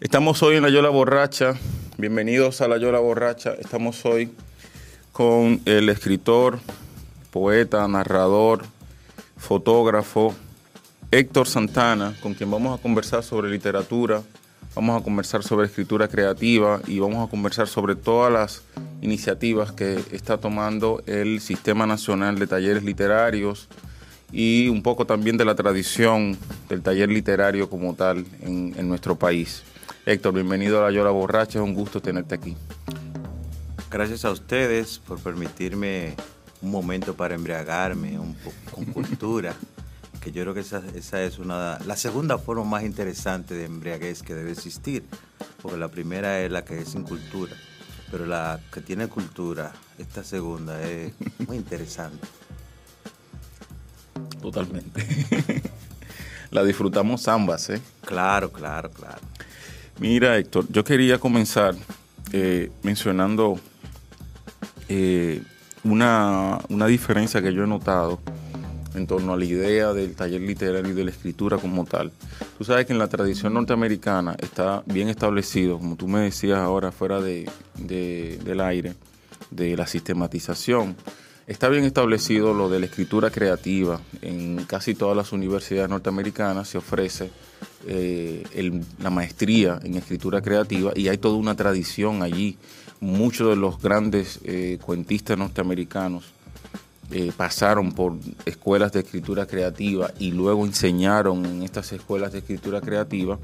Estamos hoy en La Yola Borracha. Bienvenidos a La Yola Borracha. Estamos hoy con el escritor, poeta, narrador, fotógrafo Héctor Santana, con quien vamos a conversar sobre literatura, vamos a conversar sobre escritura creativa y vamos a conversar sobre todas las iniciativas que está tomando el Sistema Nacional de Talleres Literarios y un poco también de la tradición del taller literario como tal en, en nuestro país. Héctor, bienvenido a La Yola Borracha, es un gusto tenerte aquí. Gracias a ustedes por permitirme un momento para embriagarme un con cultura, que yo creo que esa, esa es una la segunda forma más interesante de embriaguez que debe existir, porque la primera es la que es sin cultura, pero la que tiene cultura, esta segunda es muy interesante. Totalmente. la disfrutamos ambas, ¿eh? Claro, claro, claro. Mira, Héctor, yo quería comenzar eh, mencionando eh, una, una diferencia que yo he notado en torno a la idea del taller literario y de la escritura como tal. Tú sabes que en la tradición norteamericana está bien establecido, como tú me decías ahora fuera de, de- del aire, de la sistematización. Está bien establecido lo de la escritura creativa. En casi todas las universidades norteamericanas se ofrece eh, la maestría en escritura creativa y hay toda una tradición allí. Muchos de los grandes eh, cuentistas norteamericanos eh, pasaron por escuelas de escritura creativa y luego enseñaron en estas escuelas de escritura creativa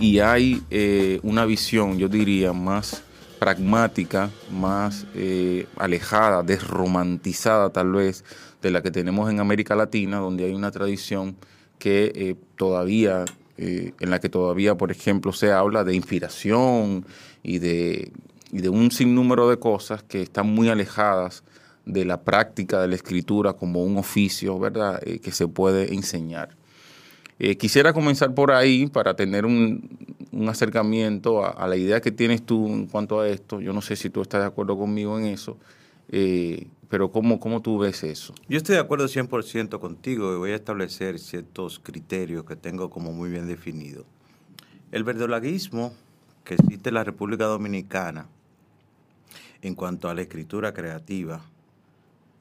y hay una visión, yo diría, más pragmática, más eh, alejada, desromantizada tal vez de la que tenemos en América Latina, donde hay una tradición que eh, todavía, eh, en la que todavía, por ejemplo, se habla de inspiración y de, y de un sinnúmero de cosas que están muy alejadas de la práctica de la escritura como un oficio, ¿verdad?, que se puede enseñar. Eh, quisiera comenzar por ahí para tener un, acercamiento a, a la idea que tienes tú en cuanto a esto. Yo no sé si tú estás de acuerdo conmigo en eso, eh, pero ¿cómo, ¿cómo tú ves eso? Yo estoy de acuerdo 100% contigo y voy a establecer ciertos criterios que tengo como muy bien definidos. El verdolaguismo que existe en la República Dominicana en cuanto a la escritura creativa,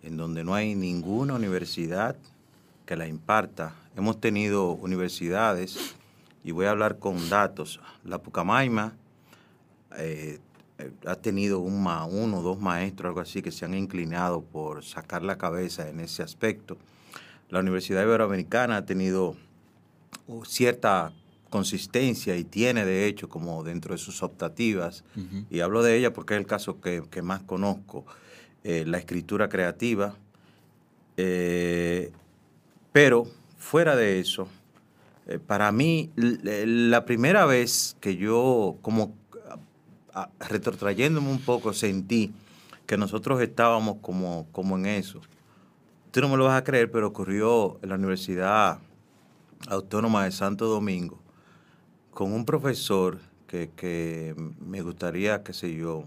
en donde no hay ninguna universidad que la imparta. Hemos tenido universidades, y voy a hablar con datos. La Pucamaima eh, ha tenido un ma- uno o dos maestros, algo así, que se han inclinado por sacar la cabeza en ese aspecto. La Universidad Iberoamericana ha tenido uh, cierta consistencia y tiene, de hecho, como dentro de sus optativas, y hablo de ella porque es el caso que, que más conozco, eh, la escritura creativa. Eh, pero fuera de eso, eh, para mí, la primera vez que yo, como a- retrotrayéndome un poco, sentí que nosotros estábamos como, como en eso. Tú no me lo vas a creer, pero ocurrió en la Universidad Autónoma de Santo Domingo con un profesor que, que me gustaría, qué sé yo,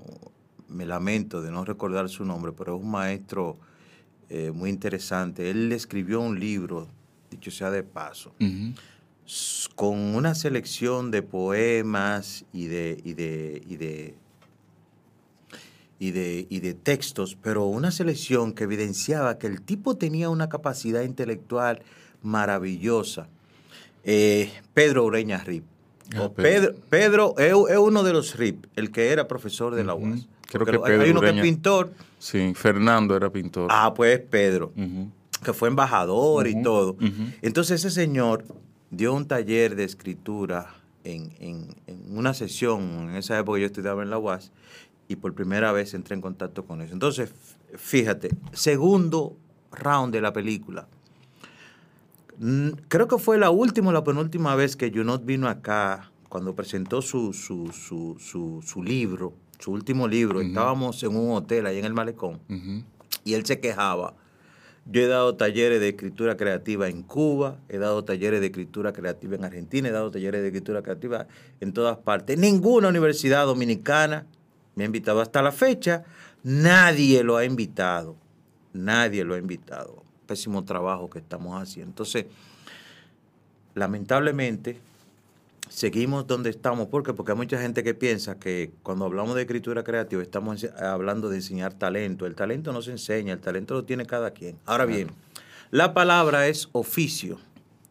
me lamento de no recordar su nombre, pero es un maestro eh, muy interesante. Él escribió un libro, dicho sea de paso, con una selección de poemas y de, y de, y de, y de, y de textos, pero una selección que evidenciaba que el tipo tenía una capacidad intelectual maravillosa. Eh, Pedro Ureña Rip. Ah, Pedro, Pedro es, uno de los RIP, el que era profesor de la UAS. Creo Porque que Pedro hay uno que es pintor. Sí, Fernando era pintor. Ah, pues Pedro, que fue embajador y todo. Entonces ese señor dio un taller de escritura en, en- en una sesión, en esa época yo estudiaba en la UAS, y por primera vez entré en contacto con eso. Entonces, fíjate, segundo round de la película. Creo que fue la última o la penúltima vez que Junot vino acá, cuando presentó su, su, su, su libro, su último libro. Estábamos en un hotel ahí en el Malecón y él se quejaba. Yo he dado talleres de escritura creativa en Cuba, he dado talleres de escritura creativa en Argentina, he dado talleres de escritura creativa en todas partes. Ninguna universidad dominicana me ha invitado hasta la fecha, nadie lo ha invitado, nadie lo ha invitado. Pésimo trabajo que estamos haciendo. Entonces, lamentablemente, seguimos donde estamos. ¿Por qué? Porque hay mucha gente que piensa que cuando hablamos de escritura creativa estamos hablando de enseñar talento. El talento no se enseña, el talento lo tiene cada quien. Ahora bien, la palabra es oficio,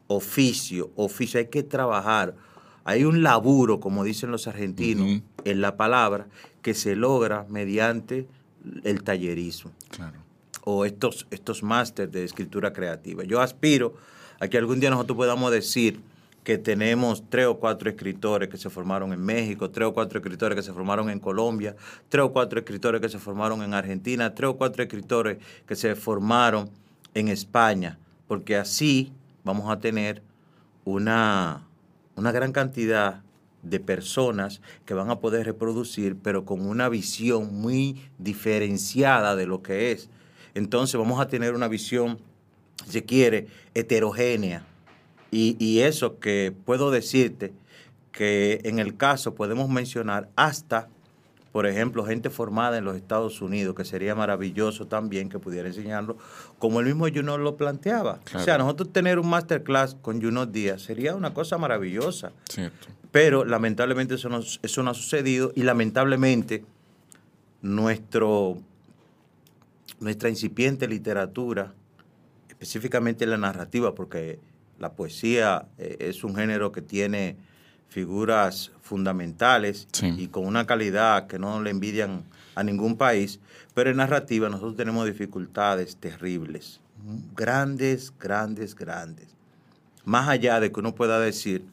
oficio, oficio. Hay que trabajar. Hay un laburo, como dicen los argentinos, Ujú. en la palabra que se logra mediante el tallerismo Claro. o estos, estos másteres de escritura creativa. Yo aspiro a que algún día nosotros podamos decir que tenemos tres o cuatro escritores que se formaron en México, tres o cuatro escritores que se formaron en Colombia, tres o cuatro escritores que se formaron en Argentina, tres o cuatro escritores que se formaron en España, porque así vamos a tener una, una gran cantidad de personas que van a poder reproducir, pero con una visión muy diferenciada de lo que es. Entonces vamos a tener una visión, si se quiere, heterogénea. Y, y eso que puedo decirte, que en el caso podemos mencionar hasta, por ejemplo, gente formada en los Estados Unidos, que sería maravilloso también que pudiera enseñarlo, como el mismo Junot lo planteaba. O sea, nosotros tener un masterclass con Junot Díaz sería una cosa maravillosa. Cierto. Pero lamentablemente eso no, eso no ha sucedido y lamentablemente nuestro, nuestra incipiente literatura, específicamente la narrativa, porque la poesía eh, es un género que tiene figuras fundamentales Sí. y con una calidad que no le envidian a ningún país, pero en narrativa nosotros tenemos dificultades terribles, grandes, grandes, grandes. Más allá de que uno pueda decir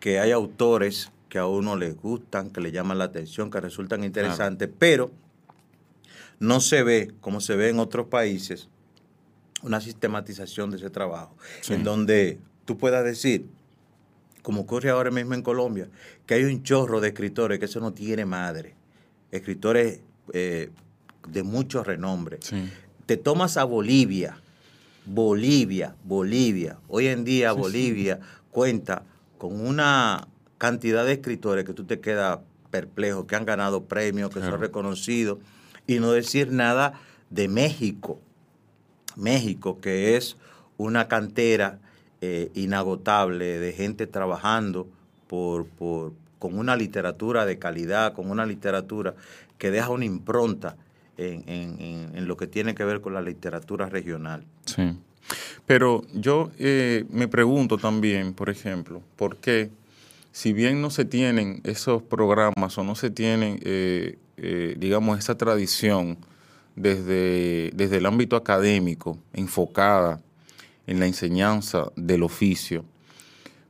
que hay autores que a uno les gustan, que le llaman la atención, que resultan interesantes, pero no se ve, como se ve en otros países, una sistematización de ese trabajo, Sí. en donde tú puedas decir, como ocurre ahora mismo en Colombia, que hay un chorro de escritores que eso no tiene madre, escritores eh, de mucho renombre. Sí. Te tomas a Bolivia, Bolivia, Bolivia. Hoy en día Sí. Bolivia cuenta con una cantidad de escritores que tú te quedas perplejo, que han ganado premios, que Claro. son reconocidos, y no decir nada de México. México, que es una cantera eh, inagotable de gente trabajando por, por- con una literatura de calidad, con una literatura que deja una impronta en, en- en- lo que tiene que ver con la literatura regional. Sí. Pero yo eh, me pregunto también, por ejemplo, ¿por qué, si bien no se tienen esos programas o no se tienen, eh, eh, digamos, esa tradición desde, desde el ámbito académico enfocada en la enseñanza del oficio,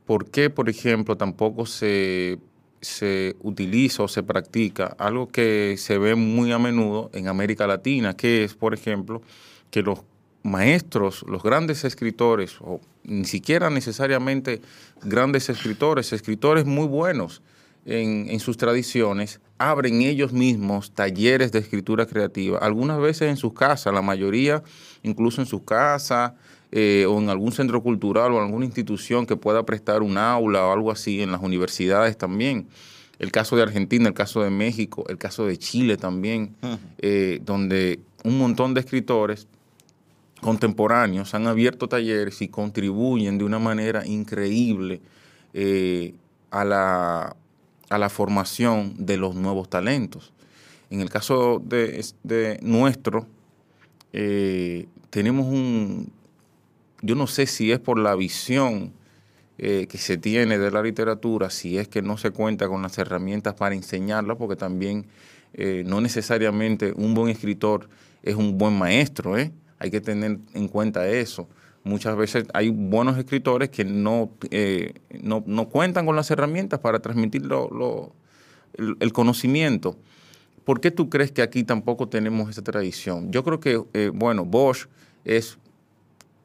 ¿por qué, por ejemplo, tampoco se, se utiliza o se practica algo que se ve muy a menudo en América Latina, que es, por ejemplo, que los maestros, los grandes escritores, o ni siquiera necesariamente grandes escritores, escritores muy buenos en, en sus tradiciones, abren ellos mismos talleres de escritura creativa, algunas veces en sus casas, la mayoría incluso en sus casas, eh, o en algún centro cultural o en alguna institución que pueda prestar un aula o algo así, en las universidades también. el caso de Argentina, el caso de México, el caso de Chile también, eh, donde un montón de escritores contemporáneos han abierto talleres y contribuyen de una manera increíble eh, a, la, a, la, formación de los nuevos talentos. En el caso de, nuestro, eh, tenemos un, yo no sé si es por la visión eh, que se tiene de la literatura, si es que no se cuenta con las herramientas para enseñarla, porque también no necesariamente un buen escritor es un buen maestro, ¿eh? hay que tener en cuenta eso. Muchas veces hay buenos escritores que no, eh, no, cuentan con las herramientas para transmitir el, conocimiento. ¿Por qué tú crees que aquí tampoco tenemos esa tradición? Yo creo que, eh, bueno, Bosch es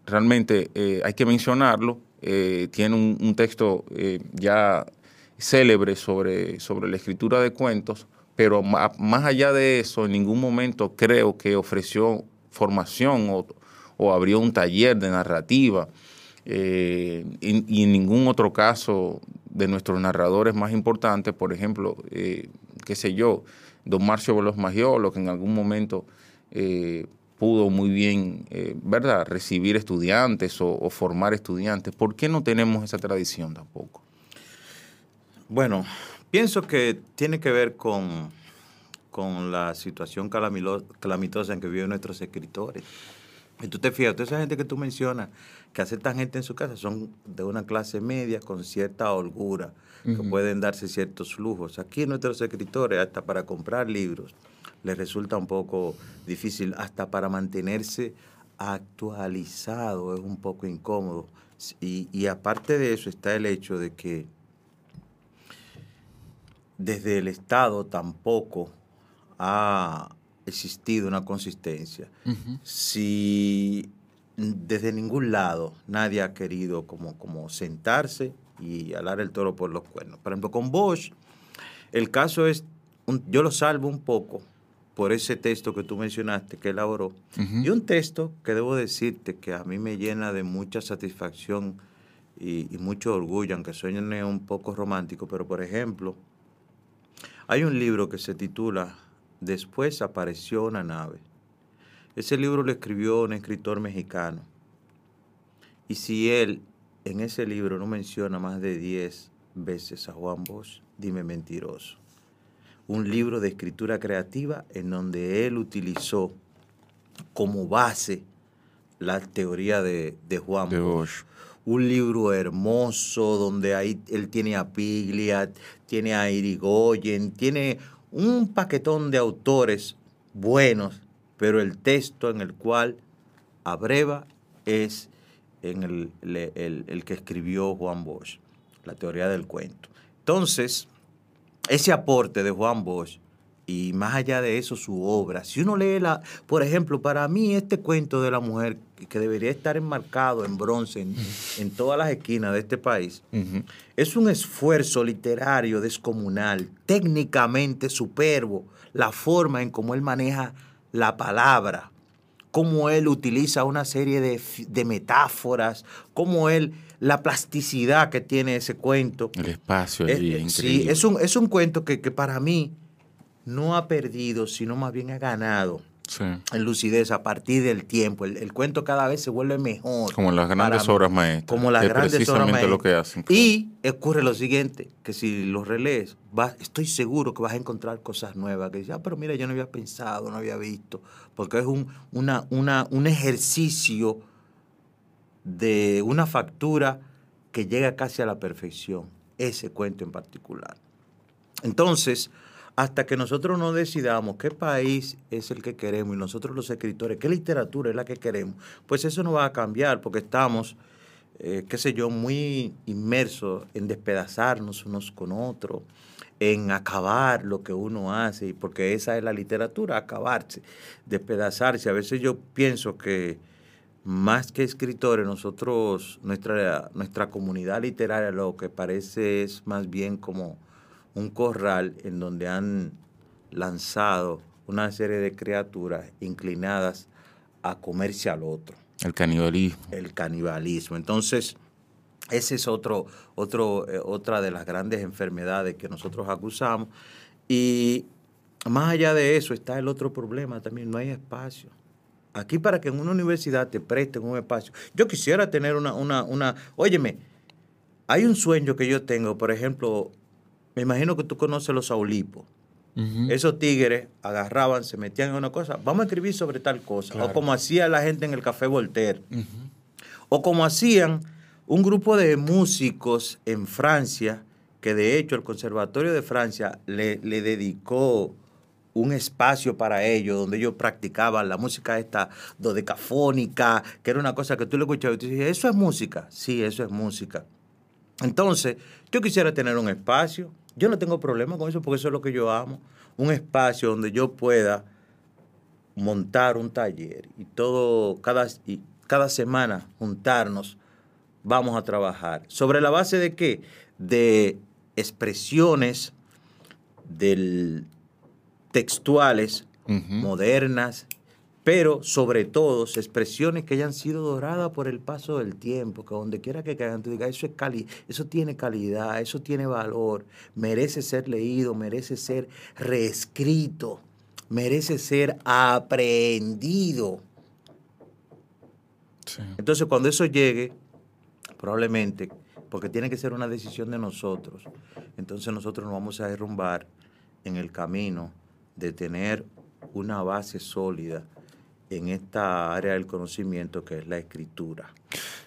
realmente, eh, hay que mencionarlo, tiene un, texto ya célebre sobre, sobre la escritura de cuentos, pero más allá de eso, en ningún momento creo que ofreció formación o, abrió un taller de narrativa. Eh, y, en ningún otro caso de nuestros narradores más importantes, por ejemplo, eh, qué sé yo, don Marcio Bolos Magiolo, que en algún momento eh, pudo muy bien, ¿verdad?, recibir estudiantes o, formar estudiantes. ¿Por qué no tenemos esa tradición tampoco? Bueno, pienso que tiene que ver con con la situación calamitosa en que viven nuestros escritores. Y tú te fijas, toda esa gente que tú mencionas, que aceptan gente en su casa, son de una clase media con cierta holgura, que pueden darse ciertos lujos. Aquí nuestros escritores, hasta para comprar libros, les resulta un poco difícil, hasta para mantenerse actualizado es un poco incómodo. Y, y aparte de eso está el hecho de que desde el Estado tampoco ha existido una consistencia. Si desde ningún lado nadie ha querido como, como sentarse y alar el toro por los cuernos. Por ejemplo, con Bosch, el caso es, yo lo salvo un poco por ese texto que tú mencionaste que elaboró, y un texto que debo decirte que a mí me llena de mucha satisfacción y, y mucho orgullo, aunque suene un poco romántico, pero por ejemplo, hay un libro que se titula Después apareció una nave. Ese libro lo escribió un escritor mexicano. Y si él en ese libro no menciona más de 10 veces a Juan Bosch, dime mentiroso. Un libro de escritura creativa en donde él utilizó como base la teoría de, Juan Bosch. Un libro hermoso donde ahí él tiene a Piglia, tiene a Irigoyen, tiene un paquetón de autores buenos, pero el texto en el cual abreva es en el, el, que escribió Juan Bosch, la teoría del cuento. Entonces, ese aporte de Juan Bosch y más allá de eso su obra. Si uno lee la, por ejemplo, para mí este cuento de la mujer que debería estar enmarcado en bronce en, todas las esquinas de este país, es un esfuerzo literario descomunal, técnicamente superbo, la forma en cómo él maneja la palabra, cómo él utiliza una serie de, metáforas, cómo él la plasticidad que tiene ese cuento. El espacio allí, es, Sí, es un, es un cuento que, que para mí no ha perdido, sino más bien ha ganado en lucidez a partir del tiempo. El, cuento cada vez se vuelve mejor. Como las grandes obras maestras. Como las grandes obras maestras. lo que hacen. Y ocurre lo siguiente, que si lo relees, estoy seguro que vas a encontrar cosas nuevas. Que dices, ah, pero mira, yo no había pensado, no había visto. Porque es un, una, una, un ejercicio de una factura que llega casi a la perfección. Ese cuento en particular. Entonces, hasta que nosotros no decidamos qué país es el que queremos y nosotros los escritores, qué literatura es la que queremos, pues eso no va a cambiar porque estamos, eh, qué sé yo, muy inmersos en despedazarnos unos con otros, en acabar lo que uno hace, porque esa es la literatura, acabarse, despedazarse. A veces yo pienso que más que escritores, nosotros, nuestra, nuestra comunidad literaria lo que parece es más bien como un corral en donde han lanzado una serie de criaturas inclinadas a comerse al otro. El canibalismo. El canibalismo. Entonces, Ese es otro, otro, eh, otra de las grandes enfermedades que nosotros acusamos. Y más allá de eso está el otro problema también, no hay espacio. Aquí para que en una universidad te presten un espacio. Yo quisiera tener una, una, una, óyeme, hay un sueño que yo tengo, por ejemplo, me imagino que tú conoces los aulipos. Esos tigres agarraban, se metían en una cosa, vamos a escribir sobre tal cosa, o como hacía la gente en el Café Voltaire, o como hacían un grupo de músicos en Francia, que de hecho el Conservatorio de Francia le, le dedicó un espacio para ellos donde ellos practicaban la música esta dodecafónica, que era una cosa que tú le escuchabas y tú dices, ¿eso es música? Sí, eso es música. Entonces, yo quisiera tener un espacio, yo no tengo problema con eso porque eso es lo que yo amo, un espacio donde yo pueda montar un taller y todo, cada, y cada semana juntarnos, vamos a trabajar. ¿Sobre la base de qué? De expresiones del textuales, modernas, pero sobre todo expresiones que hayan sido doradas por el paso del tiempo, que donde quiera que caigan, tú digas, eso, es cali eso tiene calidad, eso tiene valor, merece ser leído, merece ser reescrito, merece ser aprendido. Entonces, cuando eso llegue, probablemente, porque tiene que ser una decisión de nosotros, entonces nosotros nos vamos a derrumbar en el camino de tener una base sólida en esta área del conocimiento que es la escritura.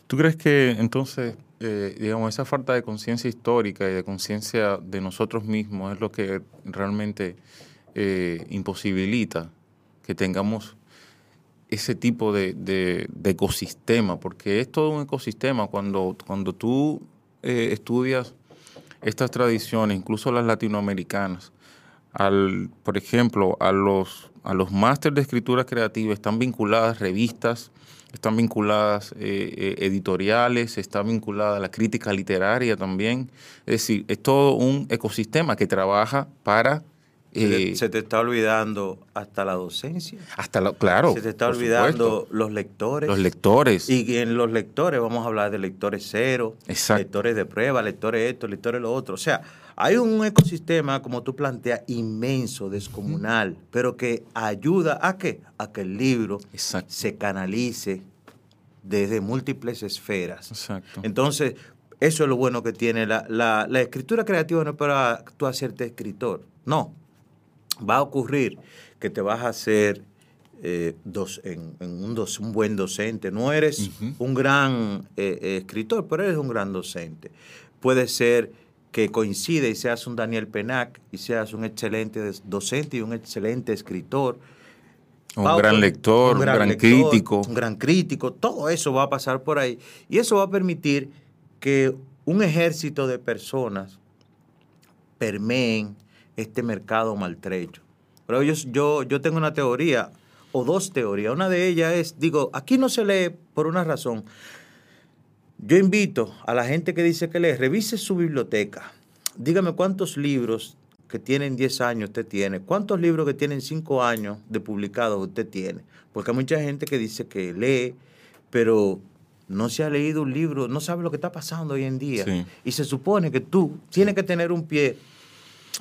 ¿Tú crees que entonces, eh, digamos, esa falta de conciencia histórica y de conciencia de nosotros mismos es lo que realmente eh, imposibilita que tengamos ese tipo de, ecosistema? Porque es todo un ecosistema. Cuando, cuando tú eh, estudias estas tradiciones, incluso las latinoamericanas, al, por ejemplo, a los, a los másteres de escritura creativa están vinculadas revistas, están vinculadas eh, eh, editoriales, está vinculada la crítica literaria también. Es decir, es todo un ecosistema que trabaja para... Eh, se te está olvidando hasta la docencia. Hasta la, claro. Se te está olvidando los lectores. Los lectores. Y en los lectores vamos a hablar de lectores cero, lectores de prueba, lectores esto, lectores lo otro. O sea, hay un ecosistema, como tú planteas, inmenso, descomunal, pero que ayuda a qué? A que el libro se canalice desde múltiples esferas. Exacto. Entonces, eso es lo bueno que tiene. La, la, escritura creativa no es para tú hacerte escritor. No. Va a ocurrir que te vas a hacer eh, dos, en, un, un, buen docente. No eres un gran eh, escritor, pero eres un gran docente. Puede ser que coincide y seas un Daniel Penac y seas un excelente docente y un excelente escritor. Un gran lector, un gran, crítico. Un gran crítico, todo eso va a pasar por ahí. Y eso va a permitir que un ejército de personas permeen este mercado maltrecho. Pero yo, yo, yo tengo una teoría, o dos teorías. Una de ellas es, digo, aquí no se lee por una razón. Yo invito a la gente que dice que lee, revise su biblioteca. Dígame cuántos libros que tienen 10 años usted tiene, cuántos libros que tienen 5 años de publicados usted tiene. Porque hay mucha gente que dice que lee, pero no se ha leído un libro, no sabe lo que está pasando hoy en día. Y se supone que tú tienes que tener un pie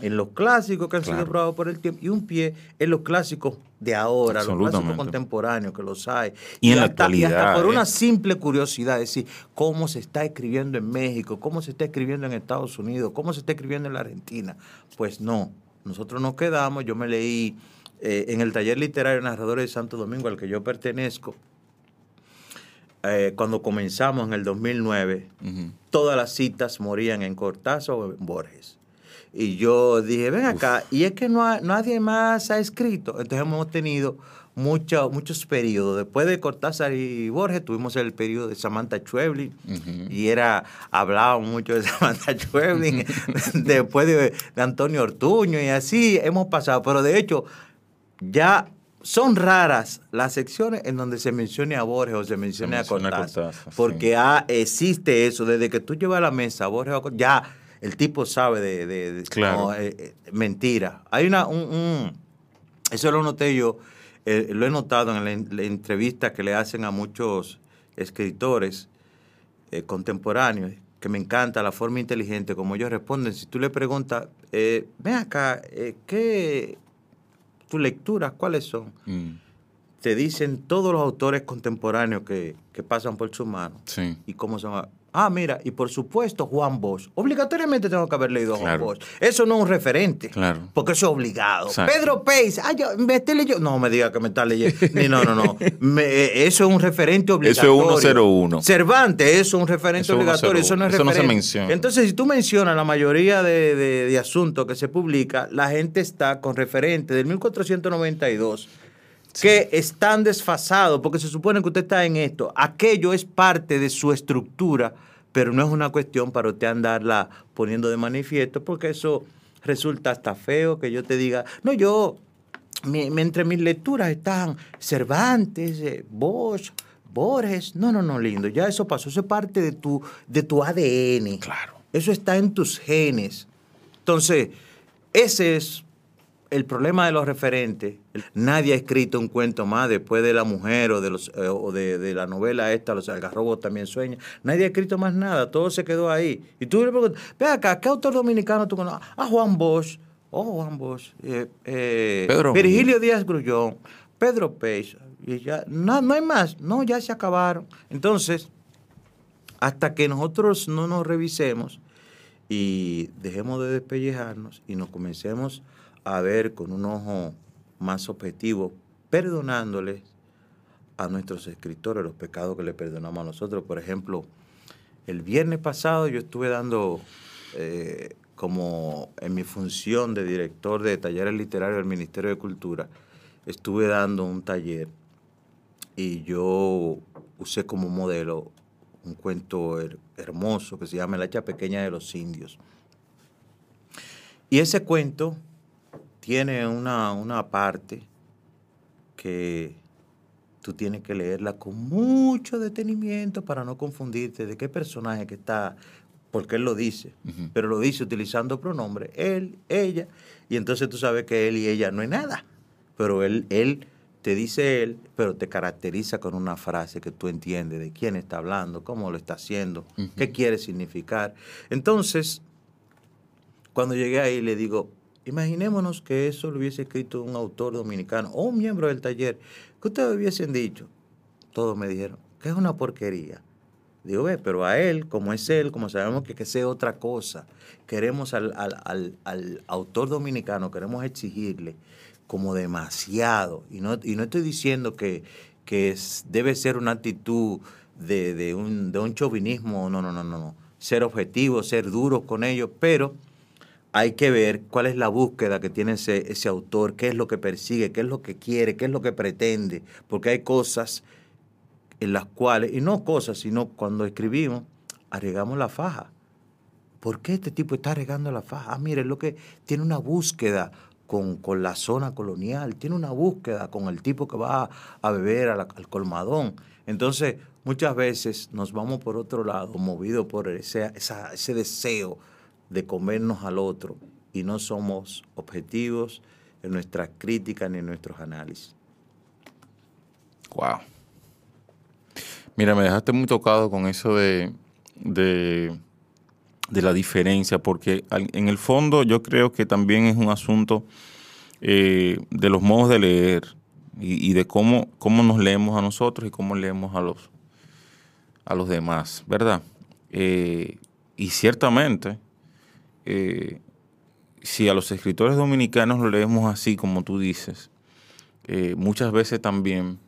en los clásicos que han sido probados por el tiempo y un pie en los clásicos de ahora, los clásicos contemporáneos que los hay. Y, en la actualidad. por ¿eh? una simple curiosidad, es decir, cómo se está escribiendo en México, cómo se está escribiendo en Estados Unidos, cómo se está escribiendo en la Argentina. Pues no, nosotros nos quedamos, yo me leí eh, en el taller literario Narradores de Santo Domingo al que yo pertenezco, eh, cuando comenzamos en el 2009, todas las citas morían en Cortázar o en Borges. Y yo dije, ven acá, y es que no nadie más ha escrito. Entonces hemos tenido muchos periodos. Después de Cortázar y Borges tuvimos el periodo de Samantha Schweblin y era, hablábamos mucho de Samantha Schweblin, después de, Antonio Ortuño y así hemos pasado. Pero de hecho, ya son raras las secciones en donde se mencione a Borges o se mencione a Cortázar. porque existe eso, desde que tú llevas a la mesa a Borges o ya el tipo sabe de, claro. Eh, eh, mentira. Hay una, un, eso lo noté yo, eh, lo he notado en la, entrevista que le hacen a muchos escritores contemporáneos, que me encanta la forma inteligente como ellos responden. Si tú le preguntas, ven acá, ¿qué tus lecturas cuáles son? Mm, Te dicen todos los autores contemporáneos que, que pasan por su mano sí. y cómo son. Ah, mira, y por supuesto Juan Bosch. Obligatoriamente tengo que haber leído a Juan Claro. Bosch. Eso no es un referente. Claro. Porque eso es obligado. Exacto. Pedro Pace, ah, yo, me estoy leyendo. No me diga que me está leyendo. No, no, no. Me- eh, eso es un referente Eso es obligatorio. 101. Cervantes, eso es un referente Eso obligatorio. Eso no es 101. Eso no se menciona. Entonces, si tú mencionas la mayoría de, de- de asuntos que se publica, la gente está con referente del 1492 que están desfasados, porque se supone que usted está en esto. Aquello es parte de su estructura, pero no es una cuestión para usted andarla poniendo de manifiesto, porque eso resulta hasta feo que yo te diga, no, yo, mi- mi- entre mis lecturas están Cervantes, eh, Bosch, Borges. No, no, no, lindo, ya eso pasó, eso es parte de tu, de tu ADN. Claro. Eso está en tus genes. Entonces, ese es el problema de los referentes. Nadie ha escrito un cuento más después de la mujer o de los eh, o de, de la novela esta, Los algarrobos también sueñan. Nadie ha escrito más nada, todo se quedó ahí. Y tú le preguntas, ve acá, ¿qué autor dominicano tú conoces? Ah, Juan Bosch. Oh, Juan Bosch. Eh, eh, Pedro Virgilio Díaz Grullón. Pedro Peix. Y ya, no, no hay más. No, ya se acabaron. Entonces, hasta que nosotros no nos revisemos y dejemos de despellejarnos y nos comencemos a ver con un ojo más objetivo, perdonándoles a nuestros escritores los pecados que le perdonamos a nosotros. Por ejemplo, el viernes pasado yo estuve dando, eh, como en mi función de director de talleres literarios del Ministerio de Cultura, estuve dando un taller y yo usé como modelo un cuento her- hermoso que se llama El hacha pequeña de los indios. Y ese cuento tiene una, una parte que tú tienes que leerla con mucho detenimiento para no confundirte de qué personaje que está, porque él lo dice, pero lo dice utilizando pronombre, él, ella, y entonces tú sabes que él y ella no es nada, pero él, él te dice él, pero te caracteriza con una frase que tú entiendes de quién está hablando, cómo lo está haciendo, qué quiere significar. Entonces, cuando llegué ahí le digo, imaginémonos que eso lo hubiese escrito un autor dominicano o un miembro del taller, que ustedes hubiesen dicho, todos me dijeron, que es una porquería. Digo, ve, pero a él, como es él, como sabemos que, que sea otra cosa, queremos al, al- al- al autor dominicano, queremos exigirle como demasiado. Y no, y no estoy diciendo que, que debe ser una actitud de, de un, de un chauvinismo, no, no, no, no, no. Ser objetivo, ser duros con ellos, pero hay que ver cuál es la búsqueda que tiene ese, ese autor, qué es lo que persigue, qué es lo que quiere, qué es lo que pretende, porque hay cosas en las cuales, y no cosas, sino cuando escribimos, arriesgamos la faja. ¿Por qué este tipo está regando la faja? Ah, mire, es lo que tiene una búsqueda con, con la zona colonial, tiene una búsqueda con el tipo que va a, beber al colmadón. Entonces, muchas veces nos vamos por otro lado, movidos por ese, ese deseo de comernos al otro y no somos objetivos en nuestras críticas ni en nuestros análisis. Wow. Mira, me dejaste muy tocado con eso de, de, la diferencia, porque en el fondo yo creo que también es un asunto eh, de los modos de leer y, y de cómo, cómo nos leemos a nosotros y cómo leemos a los, a los demás, ¿verdad? Eh, y ciertamente, eh, si a los escritores dominicanos lo leemos así como tú dices, eh, muchas veces también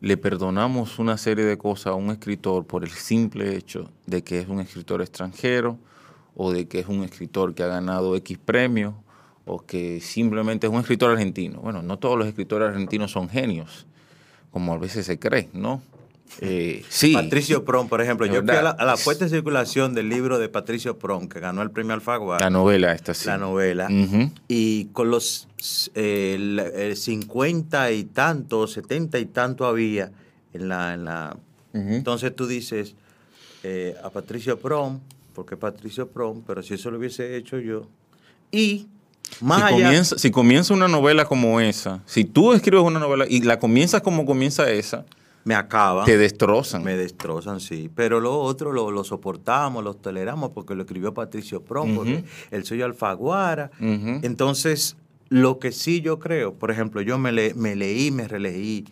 le perdonamos una serie de cosas a un escritor por el simple hecho de que es un escritor extranjero o de que es un escritor que ha ganado X premio o que simplemente es un escritor argentino. Bueno, no todos los escritores argentinos son genios, como a veces se cree, ¿no? Eh, sí. Patricio Prom, por ejemplo, Es yo fui a la, a la puesta en circulación del libro de Patricio Prom, que ganó el premio Alfaguara. La novela esta sí. la novela. Y con los eh, el 50 y tanto, 70 y tanto había en la... En la Ujú. Entonces tú dices eh, a Patricio Prom, porque Patricio Prom, pero si eso lo hubiese hecho yo. Y si, comienza, si comienza una novela como esa, si tú escribes una novela y la comienzas como comienza esa, me acaban. Te destrozan. Me destrozan, sí. Pero lo otro lo, lo soportamos, lo toleramos, porque lo escribió Patricio Prom, el suyo Alfaguara. Entonces, lo que sí yo creo, por ejemplo, yo me, me leí, me releí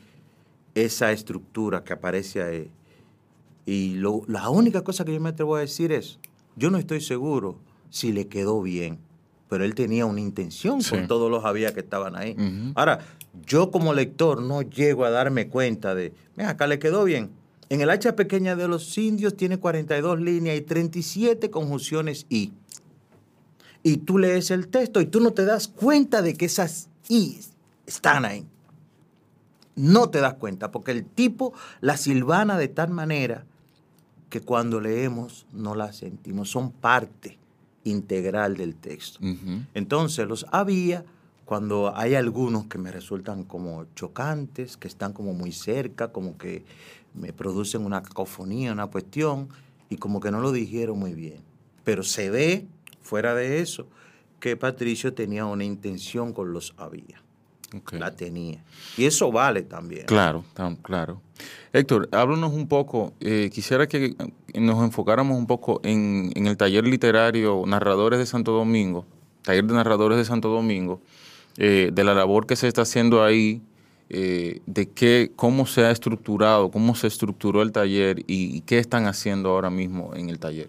esa estructura que aparece ahí. Y lo, la única cosa que yo me atrevo a decir es, yo no estoy seguro si le quedó bien, pero él tenía una intención con todos los había que estaban ahí. Ahora, yo como lector no llego a darme cuenta de, mira, acá le quedó bien. En el hacha pequeña de los indios tiene 42 líneas y 37 conjunciones y. Y tú lees el texto y tú no te das cuenta de que esas y están ahí. No te das cuenta, porque el tipo la silvana de tal manera que cuando leemos no la sentimos, son parte integral del texto. Entonces los había cuando hay algunos que me resultan como chocantes, que están como muy cerca, como que me producen una cacofonía, una cuestión, y como que no lo dijeron muy bien. Pero se ve, fuera de eso, que Patricio tenía una intención con los había. La tenía. Y eso vale también. Claro, claro. Héctor, háblanos un poco, eh, quisiera que nos enfocáramos un poco en, en el taller literario Narradores de Santo Domingo, taller de narradores de Santo Domingo, eh, de la labor que se está haciendo ahí, eh, de qué, cómo se ha estructurado, cómo se estructuró el taller y, qué están haciendo ahora mismo en el taller.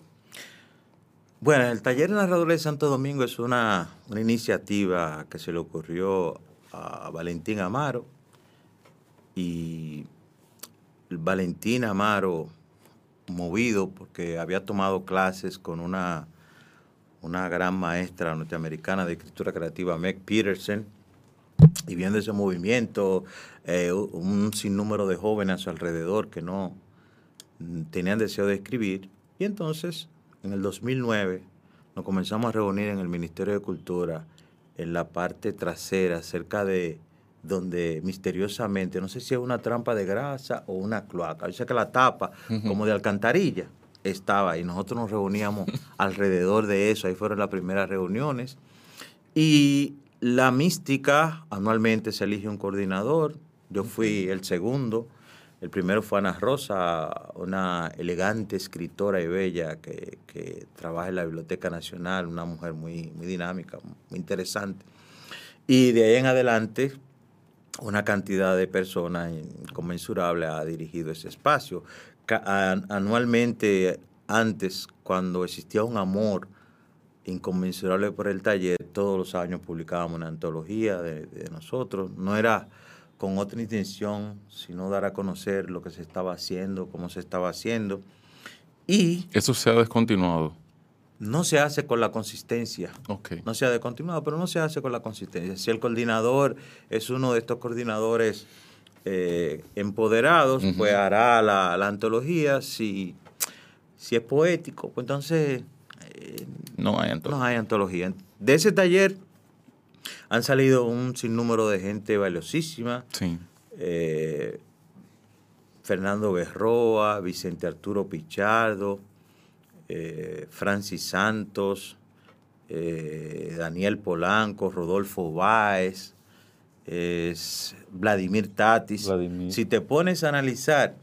Bueno, el taller de narradores de Santo Domingo es una, iniciativa que se le ocurrió a Valentín Amaro y Valentín Amaro, movido porque había tomado clases con una una gran maestra norteamericana de escritura creativa, Meg Peterson, y viendo ese movimiento, eh, un sinnúmero de jóvenes a su alrededor que no tenían deseo de escribir, y entonces en el 2009 nos comenzamos a reunir en el Ministerio de Cultura en la parte trasera, cerca de donde misteriosamente, no sé si es una trampa de grasa o una cloaca, dice que la tapa como de alcantarilla estaba y nosotros nos reuníamos alrededor de eso, ahí fueron las primeras reuniones. Y la mística, anualmente se elige un coordinador, yo fui el segundo, el primero fue Ana Rosa, una elegante escritora y bella que, trabaja en la Biblioteca Nacional, una mujer muy, muy dinámica, muy interesante. Y de ahí en adelante, una cantidad de personas inconmensurable ha dirigido ese espacio anualmente antes, cuando existía un amor inconmensurable por el taller, todos los años publicábamos una antología de, nosotros. No era con otra intención, sino dar a conocer lo que se estaba haciendo, cómo se estaba haciendo. Y... Eso se ha descontinuado. No se hace con la consistencia. No se ha descontinuado, pero no se hace con la consistencia. Si el coordinador es uno de estos coordinadores eh, empoderados, pues hará la, antología. Si, si es poético, pues entonces eh, no, hay no hay antología. De ese taller han salido un sinnúmero de gente valiosísima. Eh, Fernando Berroa, Vicente Arturo Pichardo, Francis Santos, Daniel Polanco, Rodolfo Báez, es Vladimir Tatis. Si te pones a analizar,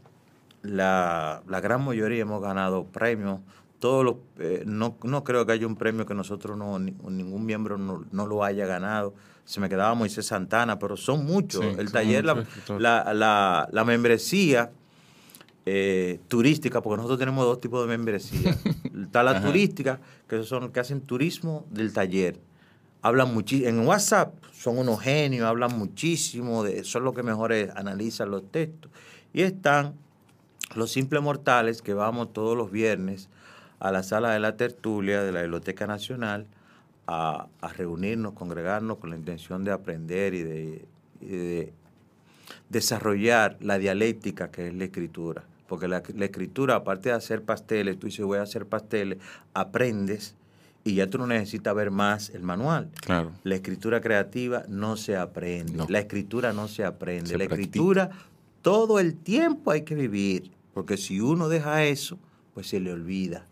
la, gran mayoría hemos ganado premios. Todos los, eh, no, creo que haya un premio que nosotros no, ningún miembro no, lo haya ganado. Se me quedaba Moisés Santana, pero son muchos. el taller, la, la, membresía eh, turística, porque nosotros tenemos dos tipos de membresía. Está la turística, que son que hacen turismo del taller hablan muchísimo. En WhatsApp son unos genios, hablan muchísimo, son los que mejor analizan los textos. Y están los simples mortales que vamos todos los viernes a la sala de la tertulia de la Biblioteca Nacional a, reunirnos, congregarnos con la intención de aprender y de, desarrollar la dialéctica que es la escritura. Porque la, la, escritura, aparte de hacer pasteles, tú dices voy a hacer pasteles, aprendes y ya tú no necesitas ver más el manual. Claro. La escritura creativa no se aprende. La escritura no se aprende. la escritura todo el tiempo hay que vivir, porque si uno deja eso, pues se le olvida.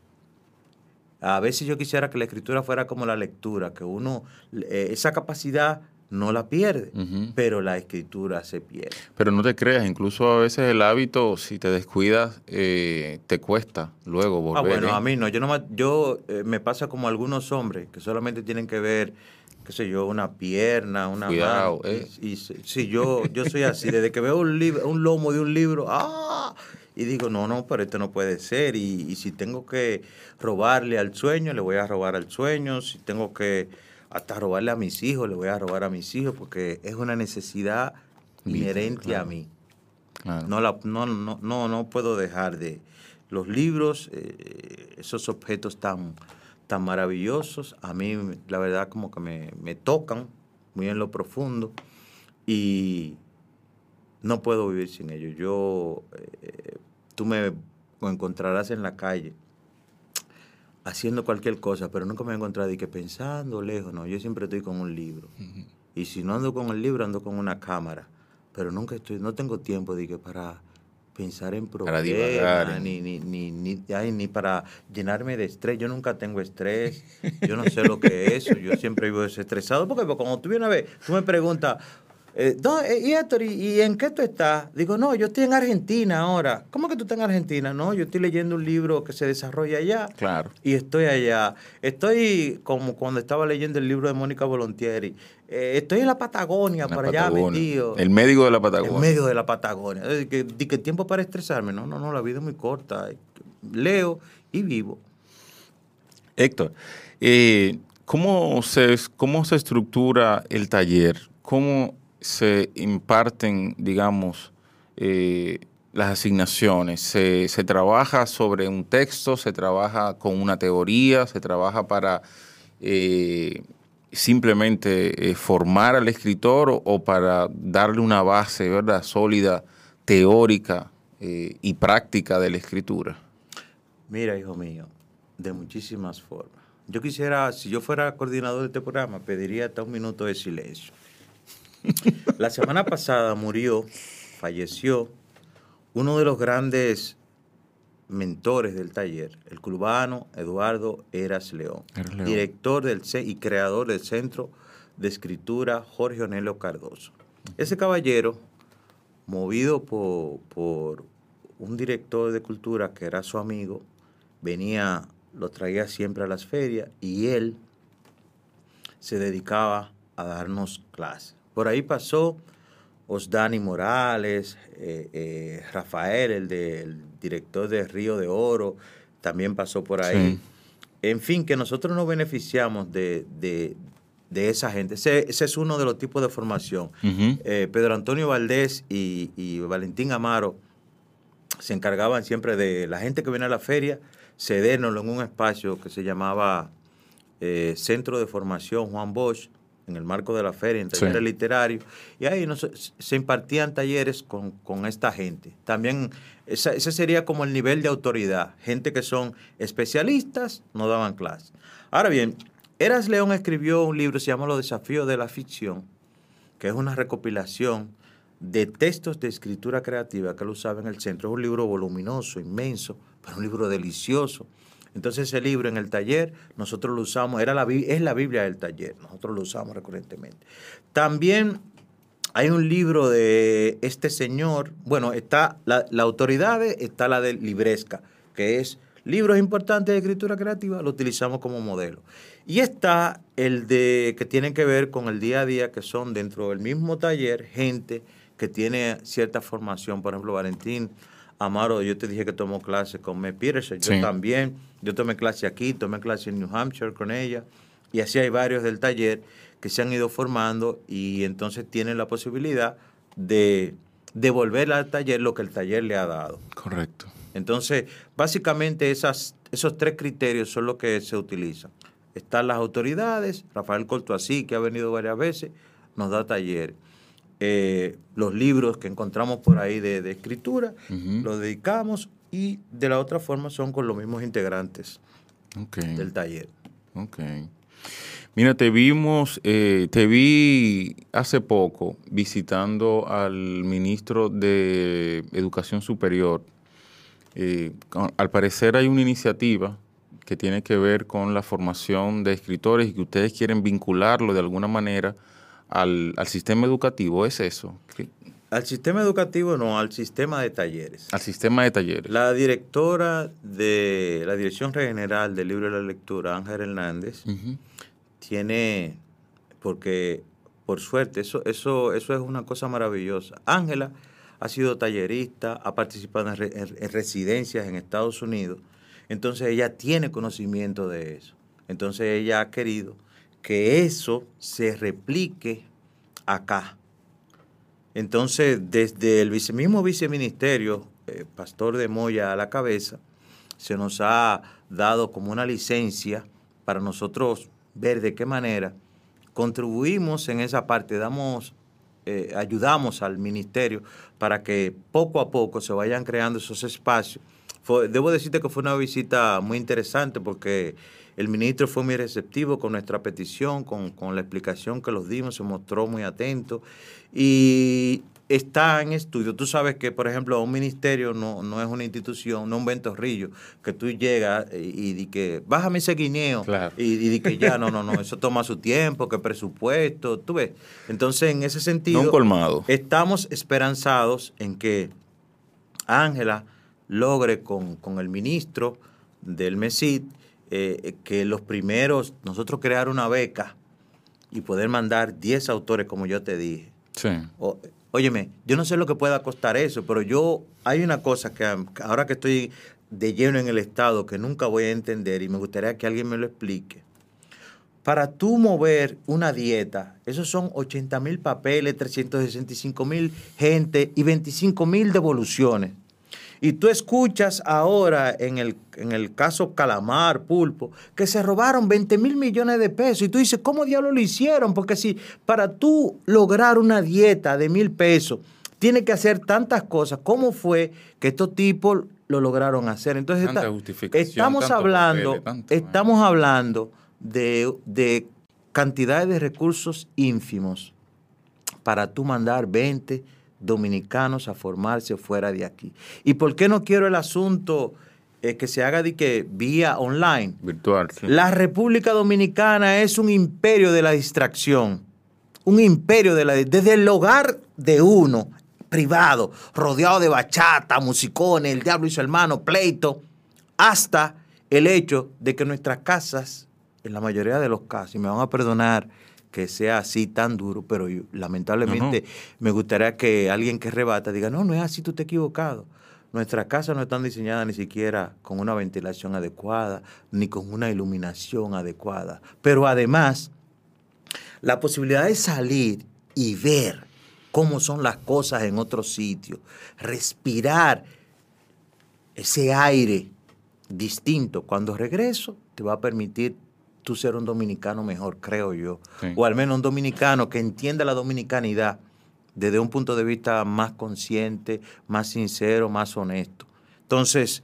A veces yo quisiera que la escritura fuera como la lectura, que uno, eh, esa capacidad no la pierde, pero la escritura se pierde. Pero no te creas, incluso a veces el hábito, si te descuidas, eh, te cuesta luego volver. Ah, bueno, ¿eh? a mí no. Yo, no me- yo eh, me pasa como algunos hombres que solamente tienen que ver, qué sé yo, una pierna, una Cuidado, mano. eh. Y, y si- si yo, yo soy así, desde que veo un, libro, un lomo de un libro, ¡ah! Y digo, no, no, pero esto no puede ser. Y, y si tengo que robarle al sueño, le voy a robar al sueño. Si tengo que hasta robarle a mis hijos, le voy a robar a mis hijos, porque es una necesidad inherente claro. a mí. Claro. No, la, no, no, no, no puedo dejar de los libros, eh, esos objetos tan, tan maravillosos, a mí la verdad como que me, me tocan muy en lo profundo y no puedo vivir sin ellos. Yo, eh, tú me encontrarás en la calle haciendo cualquier cosa, pero nunca me he encontrado y que pensando lejos, no, yo siempre estoy con un libro. Y si no ando con el libro, ando con una cámara. Pero nunca estoy, no tengo tiempo de que para pensar en problemas, divagar. ni, ni, ni, ni, ay, ni para llenarme de estrés. Yo nunca tengo estrés, yo no sé lo que es eso, yo siempre vivo desestresado, porque cuando tú vienes a ver, tú me preguntas, eh, "No, eh, y Héctor, ¿y, y en qué tú estás? Digo, no, yo estoy en Argentina ahora. ¿Cómo que tú estás en Argentina? No, yo estoy leyendo un libro que se desarrolla allá. Claro. Y estoy allá. Estoy como cuando estaba leyendo el libro de Mónica Volontieri. Eh, estoy en la Patagonia, por allá metido. El médico de la Patagonia. medio de la Patagonia. Eh, que, di que tiempo para estresarme. No, no, no, la vida es muy corta. Leo y vivo. Héctor, eh, ¿cómo, se, ¿cómo se estructura el taller? ¿Cómo se imparten, digamos, eh, las asignaciones? ¿Se, se trabaja sobre un texto? ¿Se trabaja con una teoría? ¿Se trabaja para eh, simplemente eh, formar al escritor o, o para darle una base ¿verdad? sólida, teórica y práctica de la escritura? Mira, hijo mío, de muchísimas formas. Yo quisiera, si yo fuera coordinador de este programa, pediría hasta un minuto de silencio. La semana pasada murió, falleció, uno de los grandes mentores del taller, el cubano Eduardo Eras León, director del ce- y creador del Centro de Escritura Jorge Onelio Cardoso. Ese caballero, movido por, por un director de cultura que era su amigo, venía, lo traía siempre a las ferias y él se dedicaba a darnos clases. Por ahí pasó Osdani Morales, eh, eh, Rafael, el, de- el director de Río de Oro, también pasó por ahí. Sí. En fin, que nosotros nos beneficiamos de, de- de esa gente. Ese, ese es uno de los tipos de formación. Eh, Pedro Antonio Valdés y, y Valentín Amaro se encargaban siempre de la gente que viene a la feria, cedernos en un espacio que se llamaba Centro de Formación Juan Bosch, en el marco de la feria, en Sí. talleres literarios, y ahí nos- se impartían talleres con, con esta gente. También esa- ese sería como el nivel de autoridad, gente que son especialistas, no daban clases. Ahora bien, Eras León escribió un libro, se llama Los desafíos de la ficción, que es una recopilación de textos de escritura creativa que él usaba en el centro. Es un libro voluminoso, inmenso, pero un libro delicioso. Entonces ese libro en el taller nosotros lo usamos, era la, es la Biblia del taller, nosotros lo usamos recurrentemente. También hay un libro de este señor, bueno, está la, la autoridad, está la de Libresca, que es libros importantes de escritura creativa, lo utilizamos como modelo. Y está el de que tienen que ver con el día a día, que son dentro del mismo taller, gente que tiene cierta formación, por ejemplo, Valentín Amaro, yo te dije que tomó clase con Me Peterson, yo Sí. también, yo tomé clase aquí, tomé clase en New Hampshire con ella, y así hay varios del taller que se han ido formando y entonces tienen la posibilidad de devolverle al taller lo que el taller le ha dado. Correcto. Entonces, básicamente esas, esos tres criterios son los que se utilizan. Están las autoridades, Rafael Cortoasí, que ha venido varias veces, nos da taller. Eh, los libros que encontramos por ahí de, de escritura, los dedicamos y de la otra forma son con los mismos integrantes del taller. Ok. Mira, te vimos, eh, te vi hace poco visitando al ministro de Educación Superior. Eh, al parecer hay una iniciativa que tiene que ver con la formación de escritores y que ustedes quieren vincularlo de alguna manera al, al sistema educativo, ¿es eso? ¿Qué- Al sistema educativo no, al sistema de talleres. Al sistema de talleres. La directora de la Dirección General del Libro de la Lectura, Ángel Hernández, tiene, porque por suerte, eso, eso, eso es una cosa maravillosa. Ángela ha sido tallerista, ha participado en, re- en- en residencias en Estados Unidos, entonces ella tiene conocimiento de eso. Entonces ella ha querido que eso se replique acá. Entonces, desde el vice- mismo viceministerio, eh, Pastor de Moya a la cabeza, se nos ha dado como una licencia para nosotros ver de qué manera contribuimos en esa parte, damos, eh, ayudamos al ministerio para que poco a poco se vayan creando esos espacios. Debo decirte que fue una visita muy interesante porque el ministro fue muy receptivo con nuestra petición, con, con la explicación que los dimos, se mostró muy atento y está en estudio. Tú sabes que, por ejemplo, un ministerio no, no es una institución, no un ventorrillo, que tú llegas y, y di que, bájame ese guineo, Claro. y, y di que ya, no, no, no, eso toma su tiempo, que presupuesto, tú ves. Entonces, en ese sentido, No colmado. estamos esperanzados en que Ángela logre con, con el ministro del MESID eh, que los primeros, nosotros crear una beca y poder mandar 10 autores, como yo te dije. Sí. O- óyeme, yo no sé lo que pueda costar eso, pero yo, hay una cosa que ahora que estoy de lleno en el Estado que nunca voy a entender y me gustaría que alguien me lo explique. Para tú mover una dieta, esos son 80 mil papeles, 365 mil gente y 25 mil devoluciones. Y tú escuchas ahora en el, en el caso Calamar, Pulpo, que se robaron 20 mil millones de pesos. Y tú dices, ¿cómo diablos lo hicieron? Porque si para tú lograr una dieta de mil pesos, tiene que hacer tantas cosas, ¿cómo fue que estos tipos lo lograron hacer? Entonces, está- estamos hablando, tanto, estamos hablando de, de cantidades de recursos ínfimos para tú mandar 20 dominicanos a formarse fuera de aquí. ¿Y por qué no quiero el asunto eh, que se haga de que vía online? Virtual, sí. La República Dominicana es un imperio de la distracción. Un imperio de la desde el hogar de uno, privado, rodeado de bachata, musicones, el diablo y su hermano, pleito, hasta el hecho de que nuestras casas, en la mayoría de los casos, y me van a perdonar que sea así tan duro, pero yo, lamentablemente No, me gustaría que alguien que rebata diga, no, no es así, tú te has equivocado. Nuestras casas no están diseñadas ni siquiera con una ventilación adecuada, ni con una iluminación adecuada. Pero además, la posibilidad de salir y ver cómo son las cosas en otros sitios, respirar ese aire distinto, cuando regreso, te va a permitir tú ser un dominicano mejor, creo yo. Sí. O al menos un dominicano que entienda la dominicanidad desde un punto de vista más consciente, más sincero, más honesto. Entonces,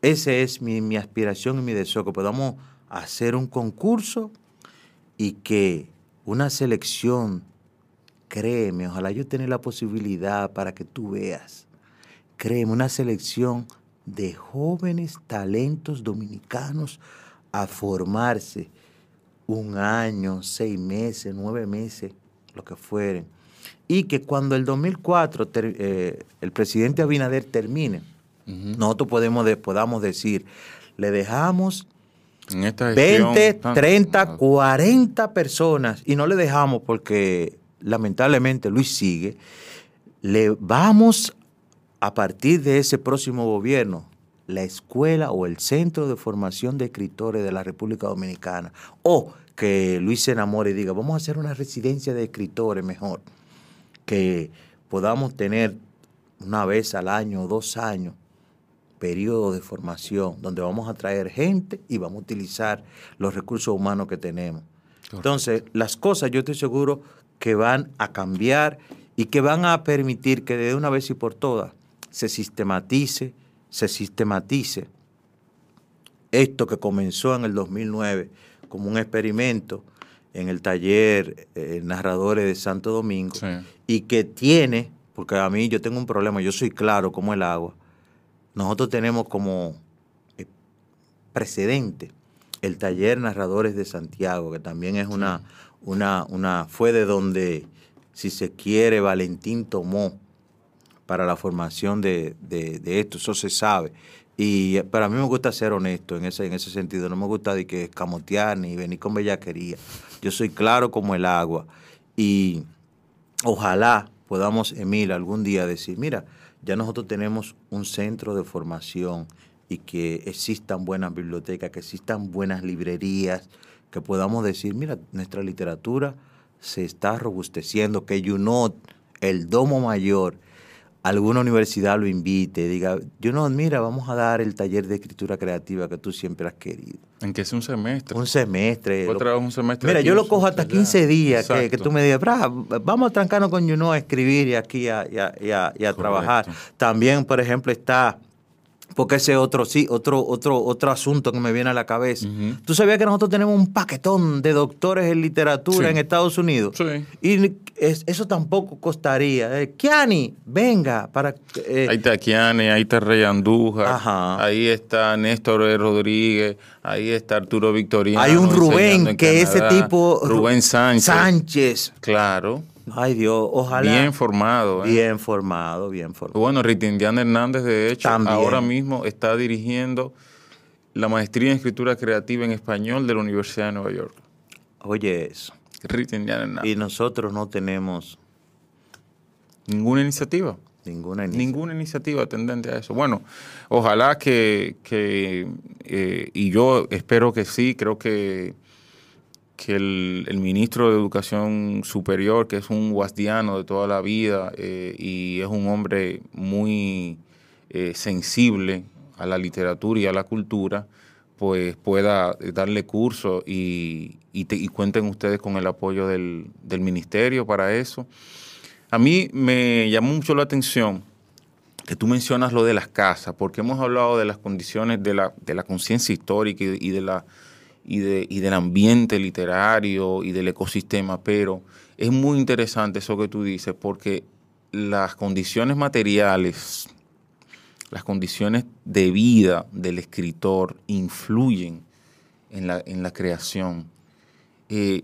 esa es mi, mi aspiración y mi deseo, que podamos hacer un concurso y que una selección, créeme, ojalá yo tenga la posibilidad para que tú veas, créeme, una selección de jóvenes talentos dominicanos a formarse un año, seis meses, nueve meses, lo que fueren. Y que cuando el 2004 ter- eh, el presidente Abinader termine, nosotros podemos de- podamos decir, le dejamos En esta gestión, 20, tan- 30, 40 personas y no le dejamos porque lamentablemente Luis sigue. Le vamos a partir de ese próximo gobierno la escuela o el centro de formación de escritores de la República Dominicana o que Luis se enamore y diga, vamos a hacer una residencia de escritores mejor, que podamos tener una vez al año o dos años periodo de formación donde vamos a traer gente y vamos a utilizar los recursos humanos que tenemos. Entonces, las cosas yo estoy seguro que van a cambiar y que van a permitir que de una vez y por todas se sistematice, se sistematice esto que comenzó en el 2009 como un experimento en el taller eh, Narradores de Santo Domingo Sí. y que tiene, porque a mí yo tengo un problema, yo soy claro como el agua, nosotros tenemos como eh, precedente el taller Narradores de Santiago, que también es una, una, una, fue de donde, si se quiere, Valentín tomó para la formación de, de, esto, eso se sabe. Y para mí me gusta ser honesto en ese, en ese sentido, no me gusta de que escamotear ni venir con bellaquería. Yo soy claro como el agua y ojalá podamos, Emil, algún día decir, mira, ya nosotros tenemos un centro de formación y que existan buenas bibliotecas, que existan buenas librerías, que podamos decir, mira, nuestra literatura se está robusteciendo, que YouNot, el domo mayor, alguna universidad lo invite, diga, YouNot, mira, vamos a dar el taller de escritura creativa que tú siempre has querido. ¿En qué es un semestre? Un semestre. Otra un semestre. Mira, yo lo cojo hasta 15 días que, tú me digas, vamos a trancarnos con YouNot a escribir y aquí a, a trabajar. También, por ejemplo, está porque ese otro, sí, otro, otro, otro asunto que me viene a la cabeza. Tú sabías que nosotros tenemos un paquetón de doctores en literatura en Estados Unidos. Sí. Y eso tampoco costaría. Eh, Kiani, venga para. Eh. Ahí está Kiani, ahí está Rey Andújar, ahí está Néstor Rodríguez, ahí está Arturo Victoriano. Hay un Rubén, que ese tipo. Rubén Sánchez. Sánchez. Claro. Ay Dios, ojalá. Bien formado. ¿eh? Bien formado, bien formado. Bueno, Ritindiana Hernández, de hecho, ahora mismo está dirigiendo la maestría en escritura creativa en español de la Universidad de Nueva York. Oye eso. Ritindiana Hernández. Y nosotros no tenemos... Ninguna iniciativa. Ninguna iniciativa. Ninguna iniciativa tendente a eso. Bueno, ojalá que, que eh, y yo espero que sí, creo que que el, ministro de Educación Superior, que es un guasdiano de toda la vida eh, y es un hombre muy eh, sensible a la literatura y a la cultura, pues pueda darle curso y, cuenten ustedes con el apoyo del, ministerio para eso. A mí me llamó mucho la atención que tú mencionas lo de las casas, porque hemos hablado de las condiciones de la, de la conciencia histórica y de la y, de, y del ambiente literario y del ecosistema, pero es muy interesante eso que tú dices porque las condiciones materiales, las condiciones de vida del escritor influyen en la, en la creación. Eh,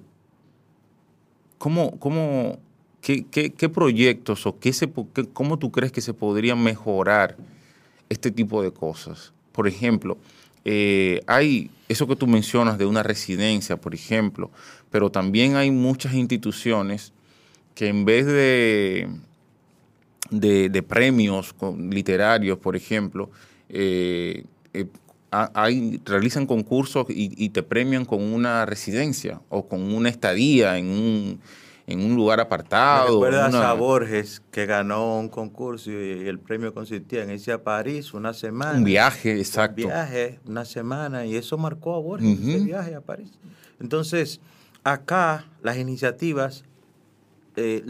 ¿cómo, cómo, qué, qué, proyectos o qué se, cómo tú crees que se podrían mejorar este tipo de cosas? Por ejemplo, eh, hay eso que tú mencionas de una residencia, por ejemplo, pero también hay muchas instituciones que en vez de, de, premios literarios, por ejemplo, eh, eh, realizan concursos y, te premian con una residencia o con una estadía en un, en un lugar apartado. ¿Recuerdas a Borges que ganó un concurso y el premio consistía en irse a París una semana? Un viaje, exacto. Un viaje, una semana, y eso marcó a Borges, ese viaje a París. Entonces, acá las iniciativas eh,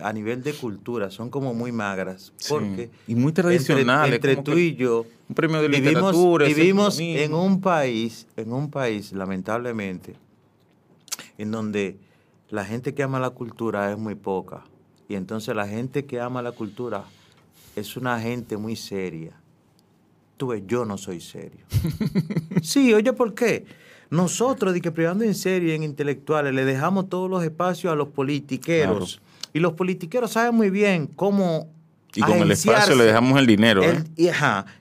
a nivel de cultura son como muy magras. Porque y muy tradicionales. Entre, tú y yo. Un premio de literatura. Vivimos, vivimos en un país, en un país, lamentablemente, en donde la gente que ama la cultura es muy poca. Y entonces la gente que ama la cultura es una gente muy seria. Tú ves, yo no soy serio. sí, oye, ¿por qué? Nosotros, de que privando en serio en intelectuales, le dejamos todos los espacios a los politiqueros. Y los politiqueros saben muy bien cómo y con el espacio le dejamos el dinero. ¿eh? y,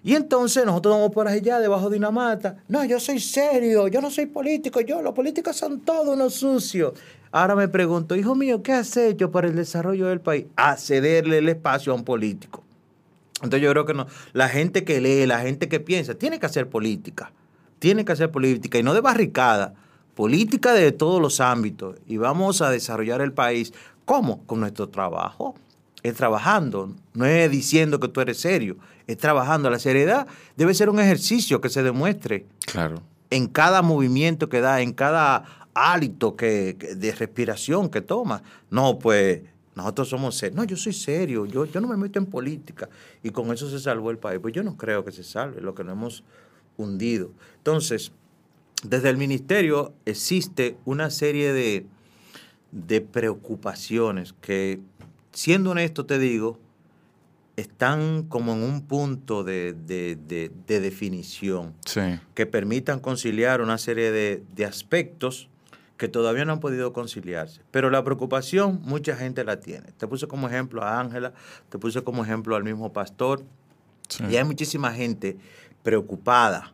y, entonces nosotros vamos por allá debajo de una mata. No, yo soy serio, yo no soy político, yo, los políticos son todos unos sucios. Ahora me pregunto, hijo mío, ¿qué has hecho para el desarrollo del país? A cederle el espacio a un político. Entonces yo creo que no. La gente que lee, la gente que piensa, tiene que hacer política. Tiene que hacer política y no de barricada. Política de todos los ámbitos. Y vamos a desarrollar el país. ¿Cómo? Con nuestro trabajo es trabajando, no es diciendo que tú eres serio, es trabajando. La seriedad debe ser un ejercicio que se demuestre. Claro. En cada movimiento que da, en cada hálito que, de respiración que toma. No, pues nosotros somos serios. No, yo soy serio, yo, yo no me meto en política. Y con eso se salvó el país. Pues yo no creo que se salve, lo que nos hemos hundido. Entonces, desde el ministerio existe una serie de, de preocupaciones que siendo honesto te digo, están como en un punto de, definición que permitan conciliar una serie de, aspectos que todavía no han podido conciliarse. Pero la preocupación mucha gente la tiene. Te puse como ejemplo a Ángela, te puse como ejemplo al mismo pastor. Y hay muchísima gente preocupada.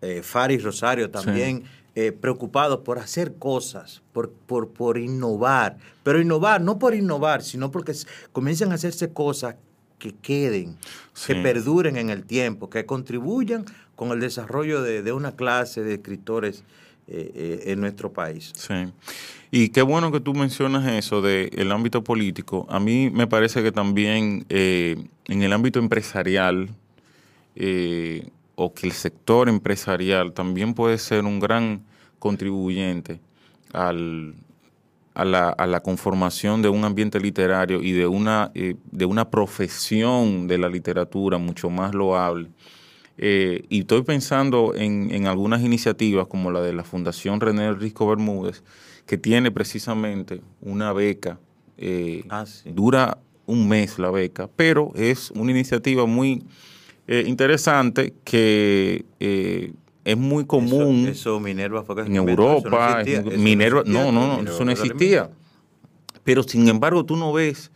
Eh, Faris Rosario también. Eh, preocupados por hacer cosas, por, por, por innovar. Pero innovar, no por innovar, sino porque comienzan a hacerse cosas que queden, que Sí. perduren en el tiempo, que contribuyan con el desarrollo de, de una clase de escritores eh, eh, en nuestro país. Sí. Y qué bueno que tú mencionas eso del ámbito político. A mí me parece que también eh, en el ámbito empresarial o que el sector empresarial también puede ser un gran contribuyente a, la, a la conformación de un ambiente literario y de una, de una profesión de la literatura mucho más loable. Eh, y estoy pensando en, en algunas iniciativas como la de la Fundación René Risco Bermúdez, que tiene precisamente una beca. eh, Ah, sí. Dura un mes la beca, pero es una iniciativa muy eh, interesante que eh, es muy común Eso, eso Minerva fue en no Europa. Minerva, no, no, no, eso no existía. Pero sin embargo, tú no ves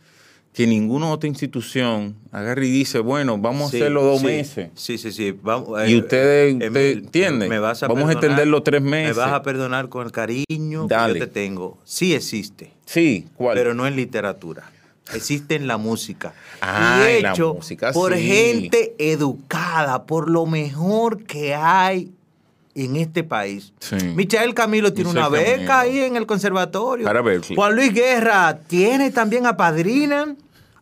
que ninguna otra institución agarre y dice, bueno, vamos Sí, a hacerlo dos sí, meses. Sí, sí, sí. Vamos, Y eh, ustedes, eh, usted Emil, entiende, me vas a vamos a perdonar, extenderlo tres meses. Me vas a perdonar con el cariño Dale. que yo te tengo. Sí existe, Sí, ¿cuál? pero no en literatura. Existe en la música. Ah, y en la hecho música, por sí. gente educada, por lo mejor que hay en este país. Sí. Michael Camilo tiene una beca Camilo. ahí en el conservatorio. Para. Juan Luis Guerra tiene también a Padrina.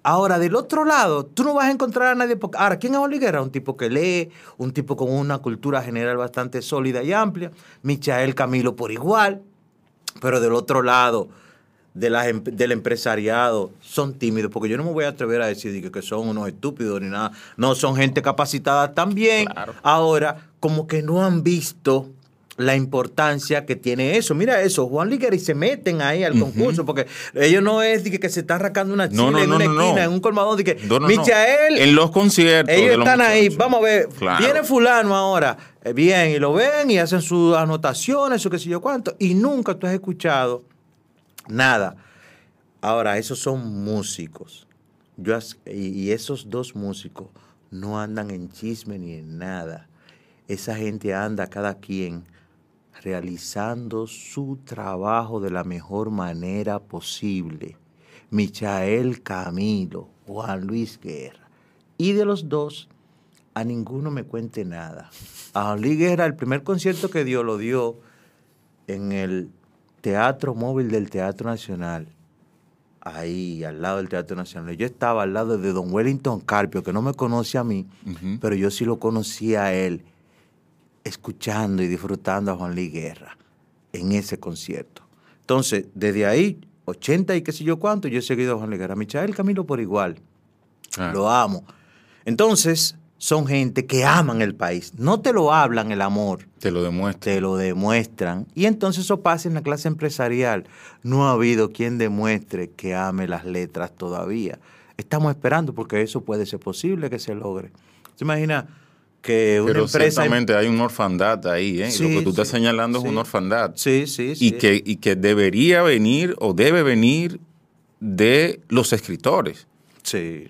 Ahora, del otro lado, tú no vas a encontrar a nadie. Porque, ahora, ¿quién es Guerra? Un tipo que lee, un tipo con una cultura general bastante sólida y amplia. Michael Camilo por igual. Pero del otro lado, de las em- del empresariado, son tímidos. Porque yo no me voy a atrever a decir que, que son unos estúpidos ni nada. No, son gente capacitada también. Claro. Ahora, como que no han visto la importancia que tiene eso. Mira eso, Juan Liguera y se meten ahí al concurso, porque ellos no es de que, se están arrancando una chile No, no, en una no, esquina, en un colmadón, de que. Michael, En los conciertos. de ellos los están ahí, vamos a ver, Claro. viene fulano ahora, eh, bien, y lo ven y hacen sus anotaciones, o qué sé yo cuánto, y nunca tú has escuchado nada. Ahora, esos son músicos. Yo y esos dos músicos no andan en chisme ni en nada. Esa gente anda cada quien realizando su trabajo de la mejor manera posible. Michael Camilo, Juan Luis Guerra. Y de los dos, a ninguno me cuente nada. A Juan Luis Guerra, el primer concierto que dio, lo dio en el Teatro Móvil del Teatro Nacional. Ahí, al lado del Teatro Nacional. Yo estaba al lado de don Wellington Carpio, que no me conoce a mí, pero yo sí lo conocía a él, escuchando y disfrutando a Juan Luis Guerra en ese concierto. Entonces, desde ahí, 80 y qué sé yo cuánto, yo he seguido a Juan Luis Guerra. Michael Camilo por igual. Claro. Lo amo. Entonces, son gente que aman el país. No te lo hablan el amor, Te lo demuestra. te lo demuestran. Y entonces eso pasa en la clase empresarial. No ha habido quien demuestre que ame las letras todavía. Estamos esperando porque eso puede ser posible que se logre. ¿Se imagina que una Pero empresa... ciertamente hay una orfandad ahí, ¿eh? Sí, lo que tú estás sí, señalando sí. es una orfandad. Sí, sí, sí. Y, que, y que debería venir o debe venir de los escritores. Sí.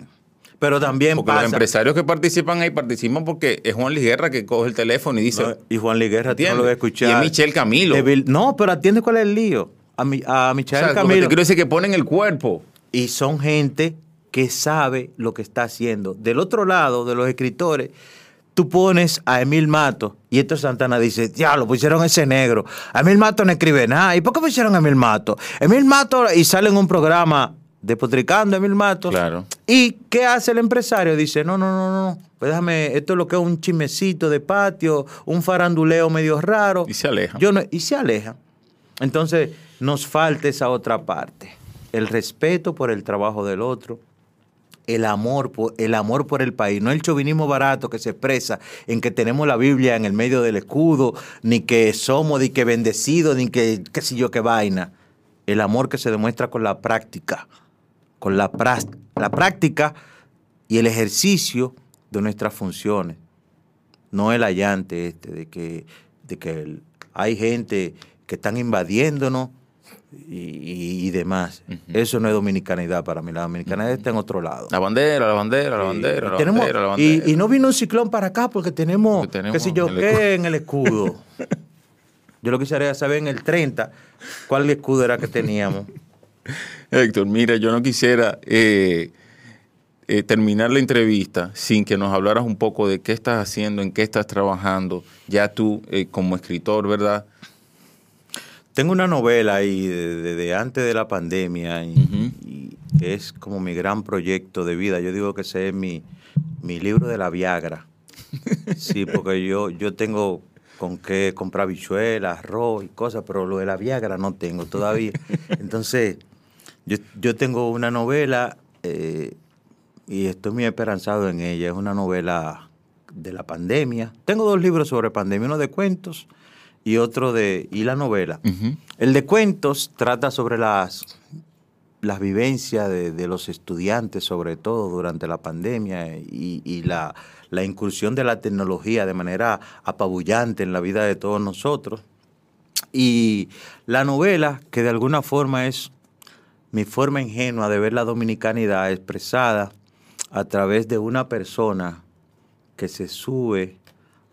Pero también Porque pasa... los empresarios que participan ahí participan porque es Juan Luis Guerra que coge el teléfono y dice, No, y Juan Luis Guerra, tú no lo voy a escuchar. Y es Michelle Camilo. No, pero atiende cuál es el lío. A, mi, a o lo que Camilo. te quiero decir que ponen el cuerpo. Y son gente que sabe lo que está haciendo. Del otro lado, de los escritores, tú pones a Emil Mato y esto Santana dice, ya lo pusieron ese negro. A Emil Mato no escribe nada. ¿Y por qué pusieron a Emil Mato? Emil Mato y sale en un programa despotricando a Emil Mato. Claro. ¿Y qué hace el empresario? Dice, no, no, no, no. Pues déjame, esto es lo que es un chismecito de patio, un faranduleo medio raro. Y se aleja. Yo no, y se aleja. Entonces, nos falta esa otra parte. El respeto por el trabajo del otro, el amor, por, el amor por el país, no el chauvinismo barato que se expresa en que tenemos la Biblia en el medio del escudo, ni que somos, ni que bendecidos, ni que qué sé yo qué vaina. El amor que se demuestra con la práctica, con la, la práctica y el ejercicio de nuestras funciones no el allante este de que, de que hay gente que están invadiéndonos y, y demás. Eso no es dominicanidad para mí. La dominicanidad está en otro lado. La bandera, la bandera, la bandera, Y la tenemos- bandera, la bandera. Y, no vino un ciclón para acá porque tenemos, Porque tenemos qué sé yo, qué en el escudo. yo lo quisiera saber en el 30 cuál escudo era que teníamos. Héctor, mira, yo no quisiera eh, eh, terminar la entrevista sin que nos hablaras un poco de qué estás haciendo, en qué estás trabajando, ya tú eh, como escritor, ¿verdad? Tengo una novela ahí de, de- de antes de la pandemia y, y es como mi gran proyecto de vida. Yo digo que ese es mi, mi libro de la Viagra. Sí, porque yo, yo tengo con qué comprar bichuelas, arroz y cosas, pero lo de la Viagra no tengo todavía. Entonces, yo, yo tengo una novela eh, y estoy muy esperanzado en ella. Es una novela de la pandemia. Tengo dos libros sobre pandemia, uno de cuentos y otro de... y la novela. El de cuentos trata sobre las, las vivencias de, de los estudiantes, sobre todo durante la pandemia, y, y la, la incursión de la tecnología de manera apabullante en la vida de todos nosotros. Y la novela, que de alguna forma es mi forma ingenua de ver la dominicanidad expresada a través de una persona que se sube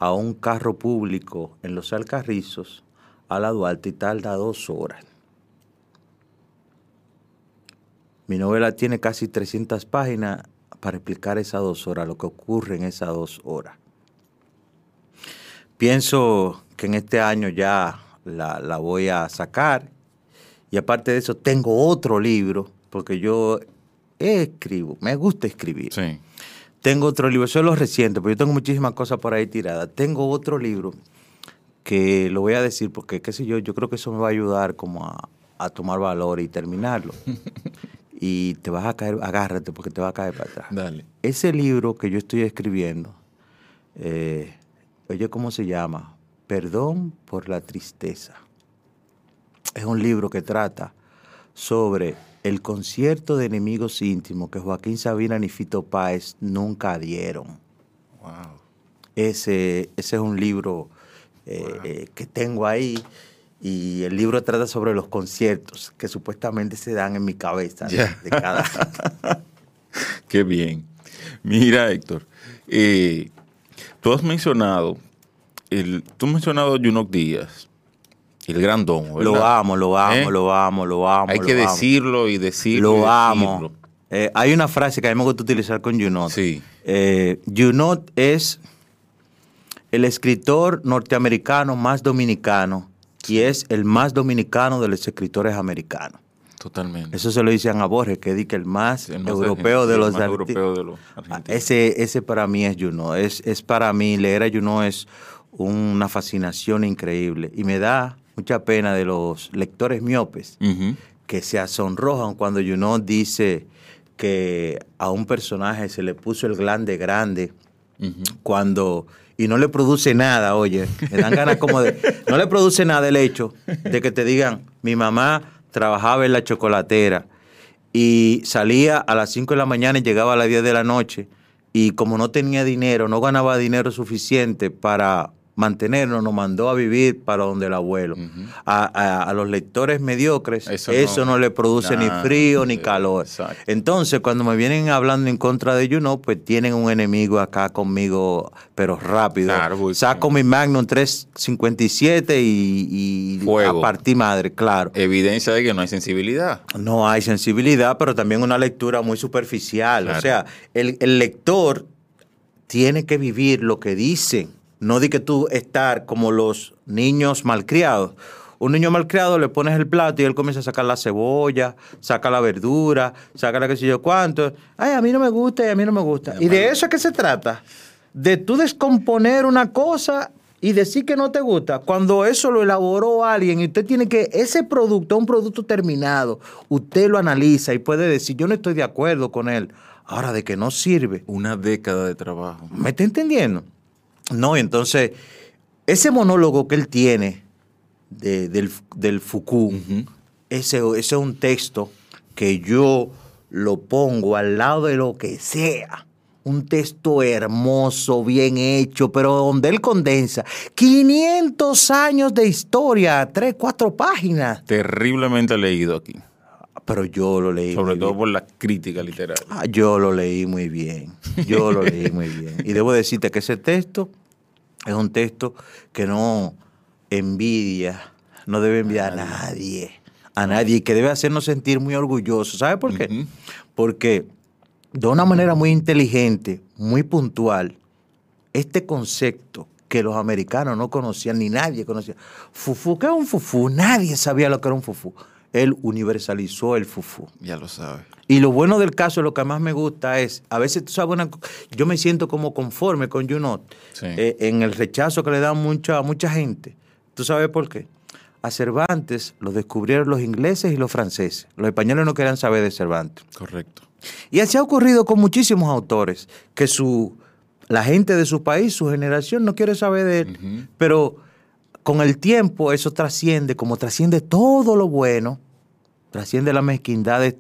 a un carro público en los Alcarrizos a la Duarte y tarda dos horas. Mi novela tiene casi 300 páginas para explicar esas dos horas, lo que ocurre en esas dos horas. Pienso que en este año ya la, la voy a sacar y aparte de eso tengo otro libro, porque yo escribo, me gusta escribir. Sí. Tengo otro libro, eso es lo reciente, porque yo tengo muchísimas cosas por ahí tiradas. Tengo otro libro que lo voy a decir porque, qué sé yo, yo creo que eso me va a ayudar como a, a tomar valor y terminarlo. y te vas a caer, agárrate porque te va a caer para atrás. Dale. Ese libro que yo estoy escribiendo, eh, oye, ¿cómo se llama? Perdón por la tristeza. Es un libro que trata sobre el concierto de enemigos íntimos que Joaquín Sabina y Fito Páez nunca dieron. Wow. Ese, ese es un libro eh, eh, que tengo ahí y el libro trata sobre los conciertos que supuestamente se dan en mi cabeza de- cada... Qué bien. Mira, Héctor, eh, tú has mencionado, el, tú has mencionado a Junok Díaz, el gran domo, ¿verdad? Lo amo, lo amo, ¿Eh? lo amo, lo amo. Hay lo que amo. decirlo y decirlo. y Lo amo. decirlo. Eh, hay una frase que a mí me gusta utilizar con Junot. Sí. Eh, Junot es el escritor norteamericano más dominicano y es el más dominicano de los escritores americanos. Totalmente. Eso se lo dicen a Borges, que dice que el más El más europeo de los el más arti- europeo de los argentinos. Ese, ese para mí es Juno. Es, es para mí, leer a Juno es una fascinación increíble. Y me da mucha pena de los lectores miopes que se sonrojan cuando Juno dice que a un personaje se le puso el glande grande cuando y no le produce nada, oye, me dan ganas como de no le produce nada el hecho de que te digan, mi mamá trabajaba en la chocolatera y salía a las 5 de la mañana y llegaba a las 10 de la noche y como no tenía dinero, no ganaba dinero suficiente para mantenernos, nos mandó a vivir para donde el abuelo. a, a- a los lectores mediocres Eso eso, no- no, le produce ni frío ni eh, calor. exacto. Entonces, cuando me vienen hablando en contra de Juno, pues tienen un enemigo acá conmigo, pero rápido. Claro, Saco mi Magnum 357 y, y Fuego. a partir madre, claro. Evidencia de que no hay sensibilidad. No hay sensibilidad, pero también una lectura muy superficial. Claro. O sea, el, el lector tiene que vivir lo que dice. No di que tú estar como los niños malcriados. Un niño malcriado le pones el plato y él comienza a sacar la cebolla, saca la verdura, saca la qué sé yo cuánto. Ay, a mí no me gusta y a mí no me gusta. ¿Y de eso es que se trata? De tú descomponer una cosa y decir que no te gusta, cuando eso lo elaboró alguien y usted tiene que, ese producto, un producto terminado, usted lo analiza y puede decir, yo no estoy de acuerdo con él. Ahora, de que no sirve, Una década de trabajo. ¿me está entendiendo? No, y entonces, ese monólogo que él tiene de- del, del Foucault, ese, ese es un texto que yo lo pongo al lado de lo que sea un texto hermoso, bien hecho, pero donde él condensa 500 años de historia, tres, cuatro páginas. Terriblemente leído aquí. Pero yo lo leí. Sobre muy todo bien. por la crítica literaria. Ah, yo lo leí muy bien. Yo lo leí muy bien. Y debo decirte que ese texto es un texto que no envidia, no debe envidiar a nadie. A nadie, y que debe hacernos sentir muy orgullosos. ¿Sabe por qué? Porque de una manera muy inteligente, muy puntual, este concepto que los americanos no conocían, ni nadie conocía. Fufú, ¿qué es un fufú? Nadie sabía lo que era un fufú. Él universalizó el fufú. Ya lo sabes. Y lo bueno del caso, lo que más me gusta es, a veces tú sabes, una yo me siento como conforme con Junot Sí. eh, en el rechazo que le dan mucha, a mucha gente. ¿Tú sabes por qué? A Cervantes lo descubrieron los ingleses y los franceses. Los españoles no querían saber de Cervantes. Correcto. Y así ha ocurrido con muchísimos autores, que su, la gente de su país, su generación, no quiere saber de él. Pero con el tiempo eso trasciende, como trasciende todo lo bueno, trasciende las mezquindades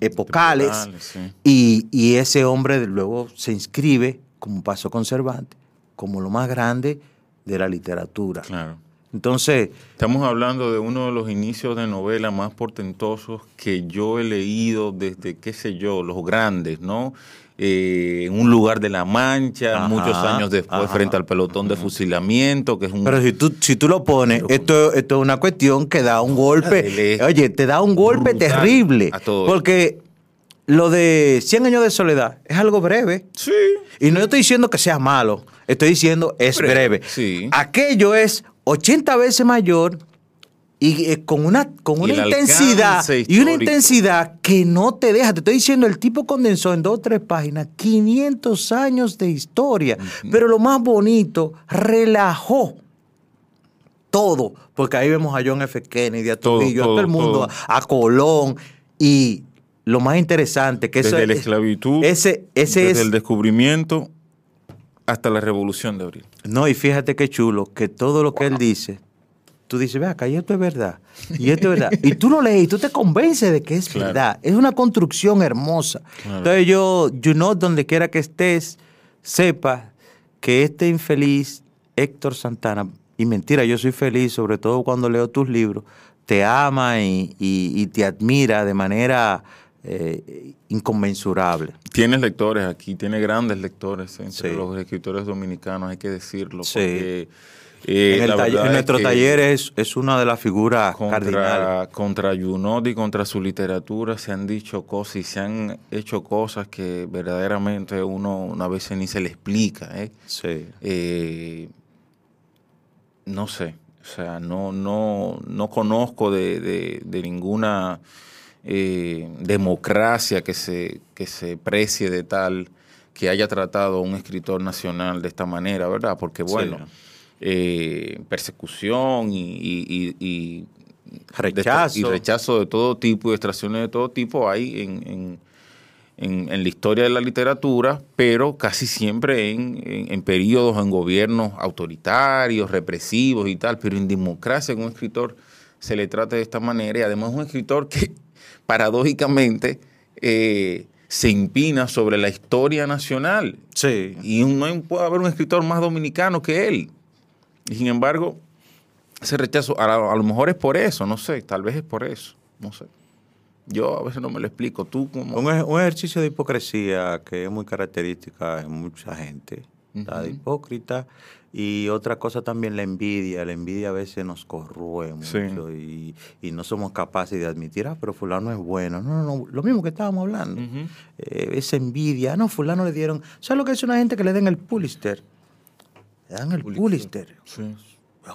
epocales, sí. y, y ese hombre luego se inscribe, como pasó con Cervantes, como lo más grande de la literatura. Claro. Entonces, Estamos hablando de uno de los inicios de novela más portentosos que yo he leído desde, qué sé yo, los grandes, ¿no? Eh, en un lugar de la Mancha, Ajá, muchos años después, ajá. frente al pelotón de fusilamiento, que es un... Pero si tú, si tú lo pones, esto, esto es una cuestión que da un golpe. Oye, te da un golpe terrible. a todo. Porque lo de 100 años de soledad es algo breve. Sí. Y no estoy diciendo que sea malo, estoy diciendo es Breve, breve. sí. Aquello es 80 veces mayor y eh, con una, con una intensidad y una intensidad que no te deja. Te estoy diciendo, el tipo condensó en dos o tres páginas 500 años de historia. Pero lo más bonito, relajó todo, porque ahí vemos a John F. Kennedy, a Todo, Trujillo, a todo el mundo, a, a Colón y lo más interesante que eso Desde la es- esclavitud, ese, ese desde es el descubrimiento hasta la revolución de abril. no, y fíjate qué chulo, que todo lo que él dice, tú dices, ve acá, y esto es verdad, y esto es verdad. Y tú lo lees y tú te convences de que es Claro. verdad. Es una construcción hermosa. Claro. Entonces yo, you know, donde quiera que estés, sepa que este infeliz Héctor Santana, y mentira, yo soy feliz, sobre todo cuando leo tus libros, te ama y, y- y te admira de manera eh, inconmensurable. Tienes lectores aquí, tiene grandes lectores entre Sí. los escritores dominicanos, hay que decirlo. Sí. Porque, eh, en, es nuestro que taller es, es una de las figuras cardinales. contra, contra Junot y contra su literatura se han dicho cosas y se han hecho cosas que verdaderamente uno una vez ni se le explica. ¿eh? Sí. Eh, no sé, o sea, no, no, no conozco de, de- de ninguna eh, democracia que se, que se precie de tal que haya tratado a un escritor nacional de esta manera, ¿verdad? Porque bueno, Sí. Eh, persecución y, y- y- y- Rechazo. y rechazo de todo tipo y extracciones de todo tipo hay en, en- en- en la historia de la literatura, pero casi siempre en, en, periodos, en gobiernos autoritarios, represivos y tal, pero en democracia que un escritor se le trata de esta manera y además un escritor que paradójicamente eh, se impina sobre la historia nacional Sí. y no puede haber un escritor más dominicano que él. Y sin embargo, ese rechazo, a, lo- a lo mejor es por eso, no sé, tal vez es por eso, no sé. Yo a veces no me lo explico. Tú como... Un, ej- un ejercicio de hipocresía que es muy característica en mucha gente. La de hipócrita. Y otra cosa también la envidia. La envidia a veces nos corroe Sí. mucho y, y no somos capaces de admitir, ah, pero fulano es bueno. No, no, no. Lo mismo que estábamos hablando. Eh, esa envidia. No, fulano le dieron. ¿Sabes lo que es una gente que le den el Pulitzer? Le dan el Pulitzer. Sí.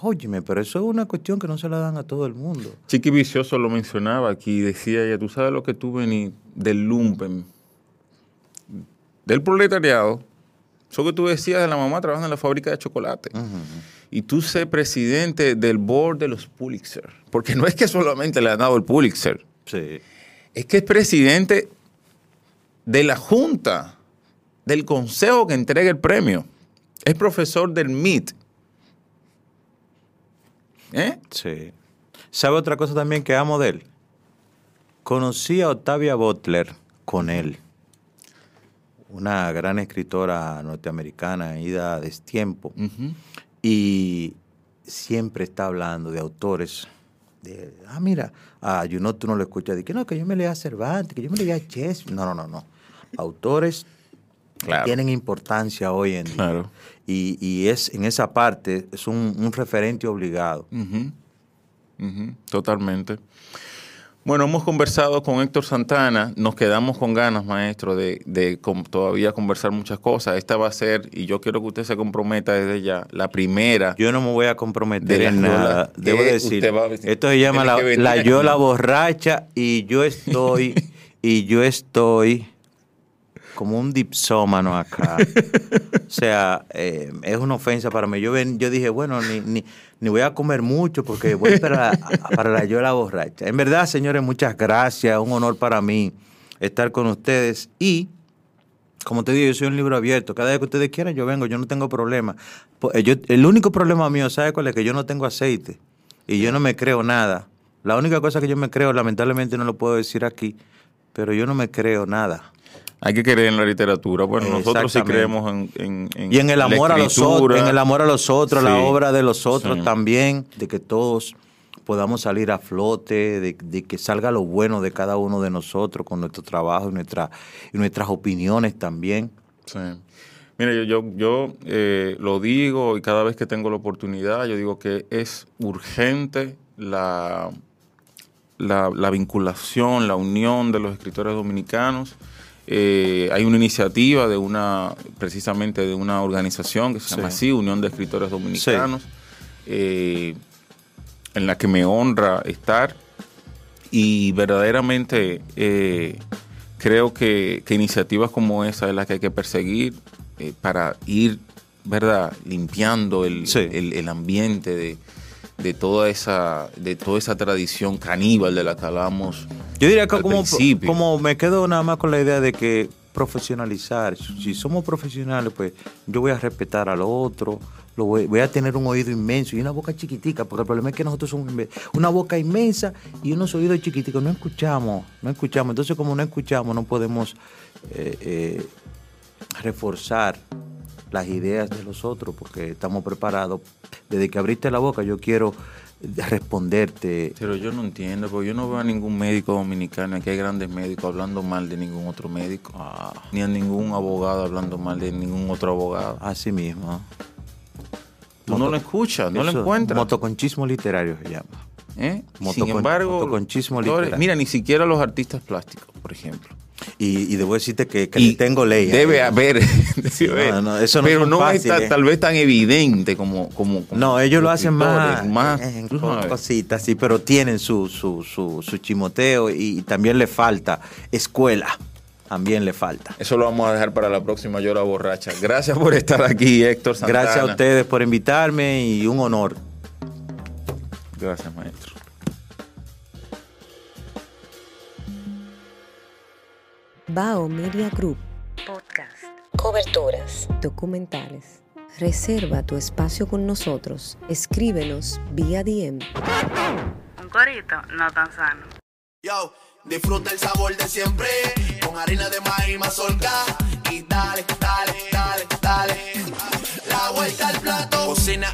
Óyeme, pero eso es una cuestión que no se la dan a todo el mundo. Chiqui Vicioso lo mencionaba aquí, decía ella, tú sabes lo que tú vení del lumpen, del proletariado, eso que tú decías de la mamá trabajando en la fábrica de chocolate. Y tú ser presidente del board de los Pulitzer, porque no es que solamente le han dado el Pulitzer, Sí. es que es presidente de la junta, del consejo que entrega el premio. Es profesor del MIT. ¿Eh? Sí. ¿Sabe otra cosa también que amo de él? Conocí a Octavia Butler con él. una gran escritora norteamericana, Ida Destiempo, Ujú. y siempre está hablando de autores. De, ah, mira, a Junot tú no lo escuchas, de que no, que yo me lea a Cervantes, que yo me lea a Shakespeare. No, no, no, no. Autores Claro. tienen importancia hoy en día. Claro. Y, y es en esa parte, es un, un referente obligado. Totalmente. Bueno, hemos conversado con Héctor Santana, nos quedamos con ganas, maestro, de, de con- todavía conversar muchas cosas. Esta va a ser, y yo quiero que usted se comprometa desde ya, la primera. Yo no me voy a comprometer en nada. Debo decir, a- esto se llama la, la yola borracha y yo estoy, y yo estoy como un dipsómano acá. o sea, eh, es una ofensa para mí. Yo, ven, yo dije, bueno, ni, ni, ni voy a comer mucho porque voy para, para la yola borracha. En verdad, señores, muchas gracias. Un honor para mí estar con ustedes y... Como te digo, yo soy un libro abierto. Cada vez que ustedes quieran, yo vengo, yo no tengo problema. Eh, el único problema mío, ¿sabe cuál es? Que yo no tengo aceite y yo no me creo nada. La única cosa que yo me creo, lamentablemente no lo puedo decir aquí, pero yo no me creo nada. Hay que creer en la literatura. Bueno, nosotros sí creemos en, en- en Y en el la amor a los otros, en el amor a los otros, la obra de los otros Sí. también, de que todos podamos salir a flote, de, de que salga lo bueno de cada uno de nosotros con nuestro trabajo y, nuestra, y nuestras opiniones también. Sí. Mire, yo, yo, yo eh, lo digo y cada vez que tengo la oportunidad, yo digo que es urgente la, la, la vinculación, la unión de los escritores dominicanos. Eh, hay una iniciativa de una, precisamente de una organización que se llama Sí. así, Unión de Escritores Dominicanos, eh, en la que me honra estar y verdaderamente eh, creo que, que iniciativas como esa es la que hay que perseguir para ir, ¿verdad?, limpiando el, Sí. el- el ambiente de, de toda esa de toda esa tradición caníbal de la que hablamos. Yo diría que al como, principio. como me quedo nada más con la idea de que profesionalizar, si somos profesionales, pues yo voy a respetar al otro, lo voy, voy a tener un oído inmenso y una boca chiquitica, porque el problema es que nosotros somos una boca inmensa y unos oídos chiquiticos, no escuchamos, no escuchamos. Entonces como no escuchamos, no podemos eh, eh, reforzar las ideas de los otros, porque estamos preparados. Desde que abriste la boca, yo quiero responderte. Pero yo no entiendo, porque yo no veo a ningún médico dominicano, aquí hay grandes médicos hablando mal de ningún otro médico, Ah, ni a ningún abogado hablando mal de ningún otro abogado. así mismo. Tú no lo escuchas, no lo encuentras. Motoconchismo literario se llama. ¿Eh? Moto Sin embargo, motoconchismo literario. mira, ni siquiera los artistas plásticos, por ejemplo. Y, y debo decirte que, que Y le tengo ley. Debe ahí. haber, Sí, debe no, haber. no, eso no pero no es ta- tal vez tan evidente como, como, como No, ellos lo hacen más, más eh, cositas, sí, pero tienen su, su, su, su chimoteo y, y también le falta escuela. También le falta. Eso lo vamos a dejar para la próxima Llora Borracha. Gracias por estar aquí, Héctor Santana. Gracias a ustedes por invitarme y un honor. Gracias, maestro. Bao Media Group. Podcast. Coberturas. Documentales. Reserva tu espacio con nosotros. Escríbenos vía DM. Un corito no tan sano. Yo, disfruta el sabor de siempre con harina de maíz mazorca y dale, dale, dale, dale. La vuelta al plato. Cocina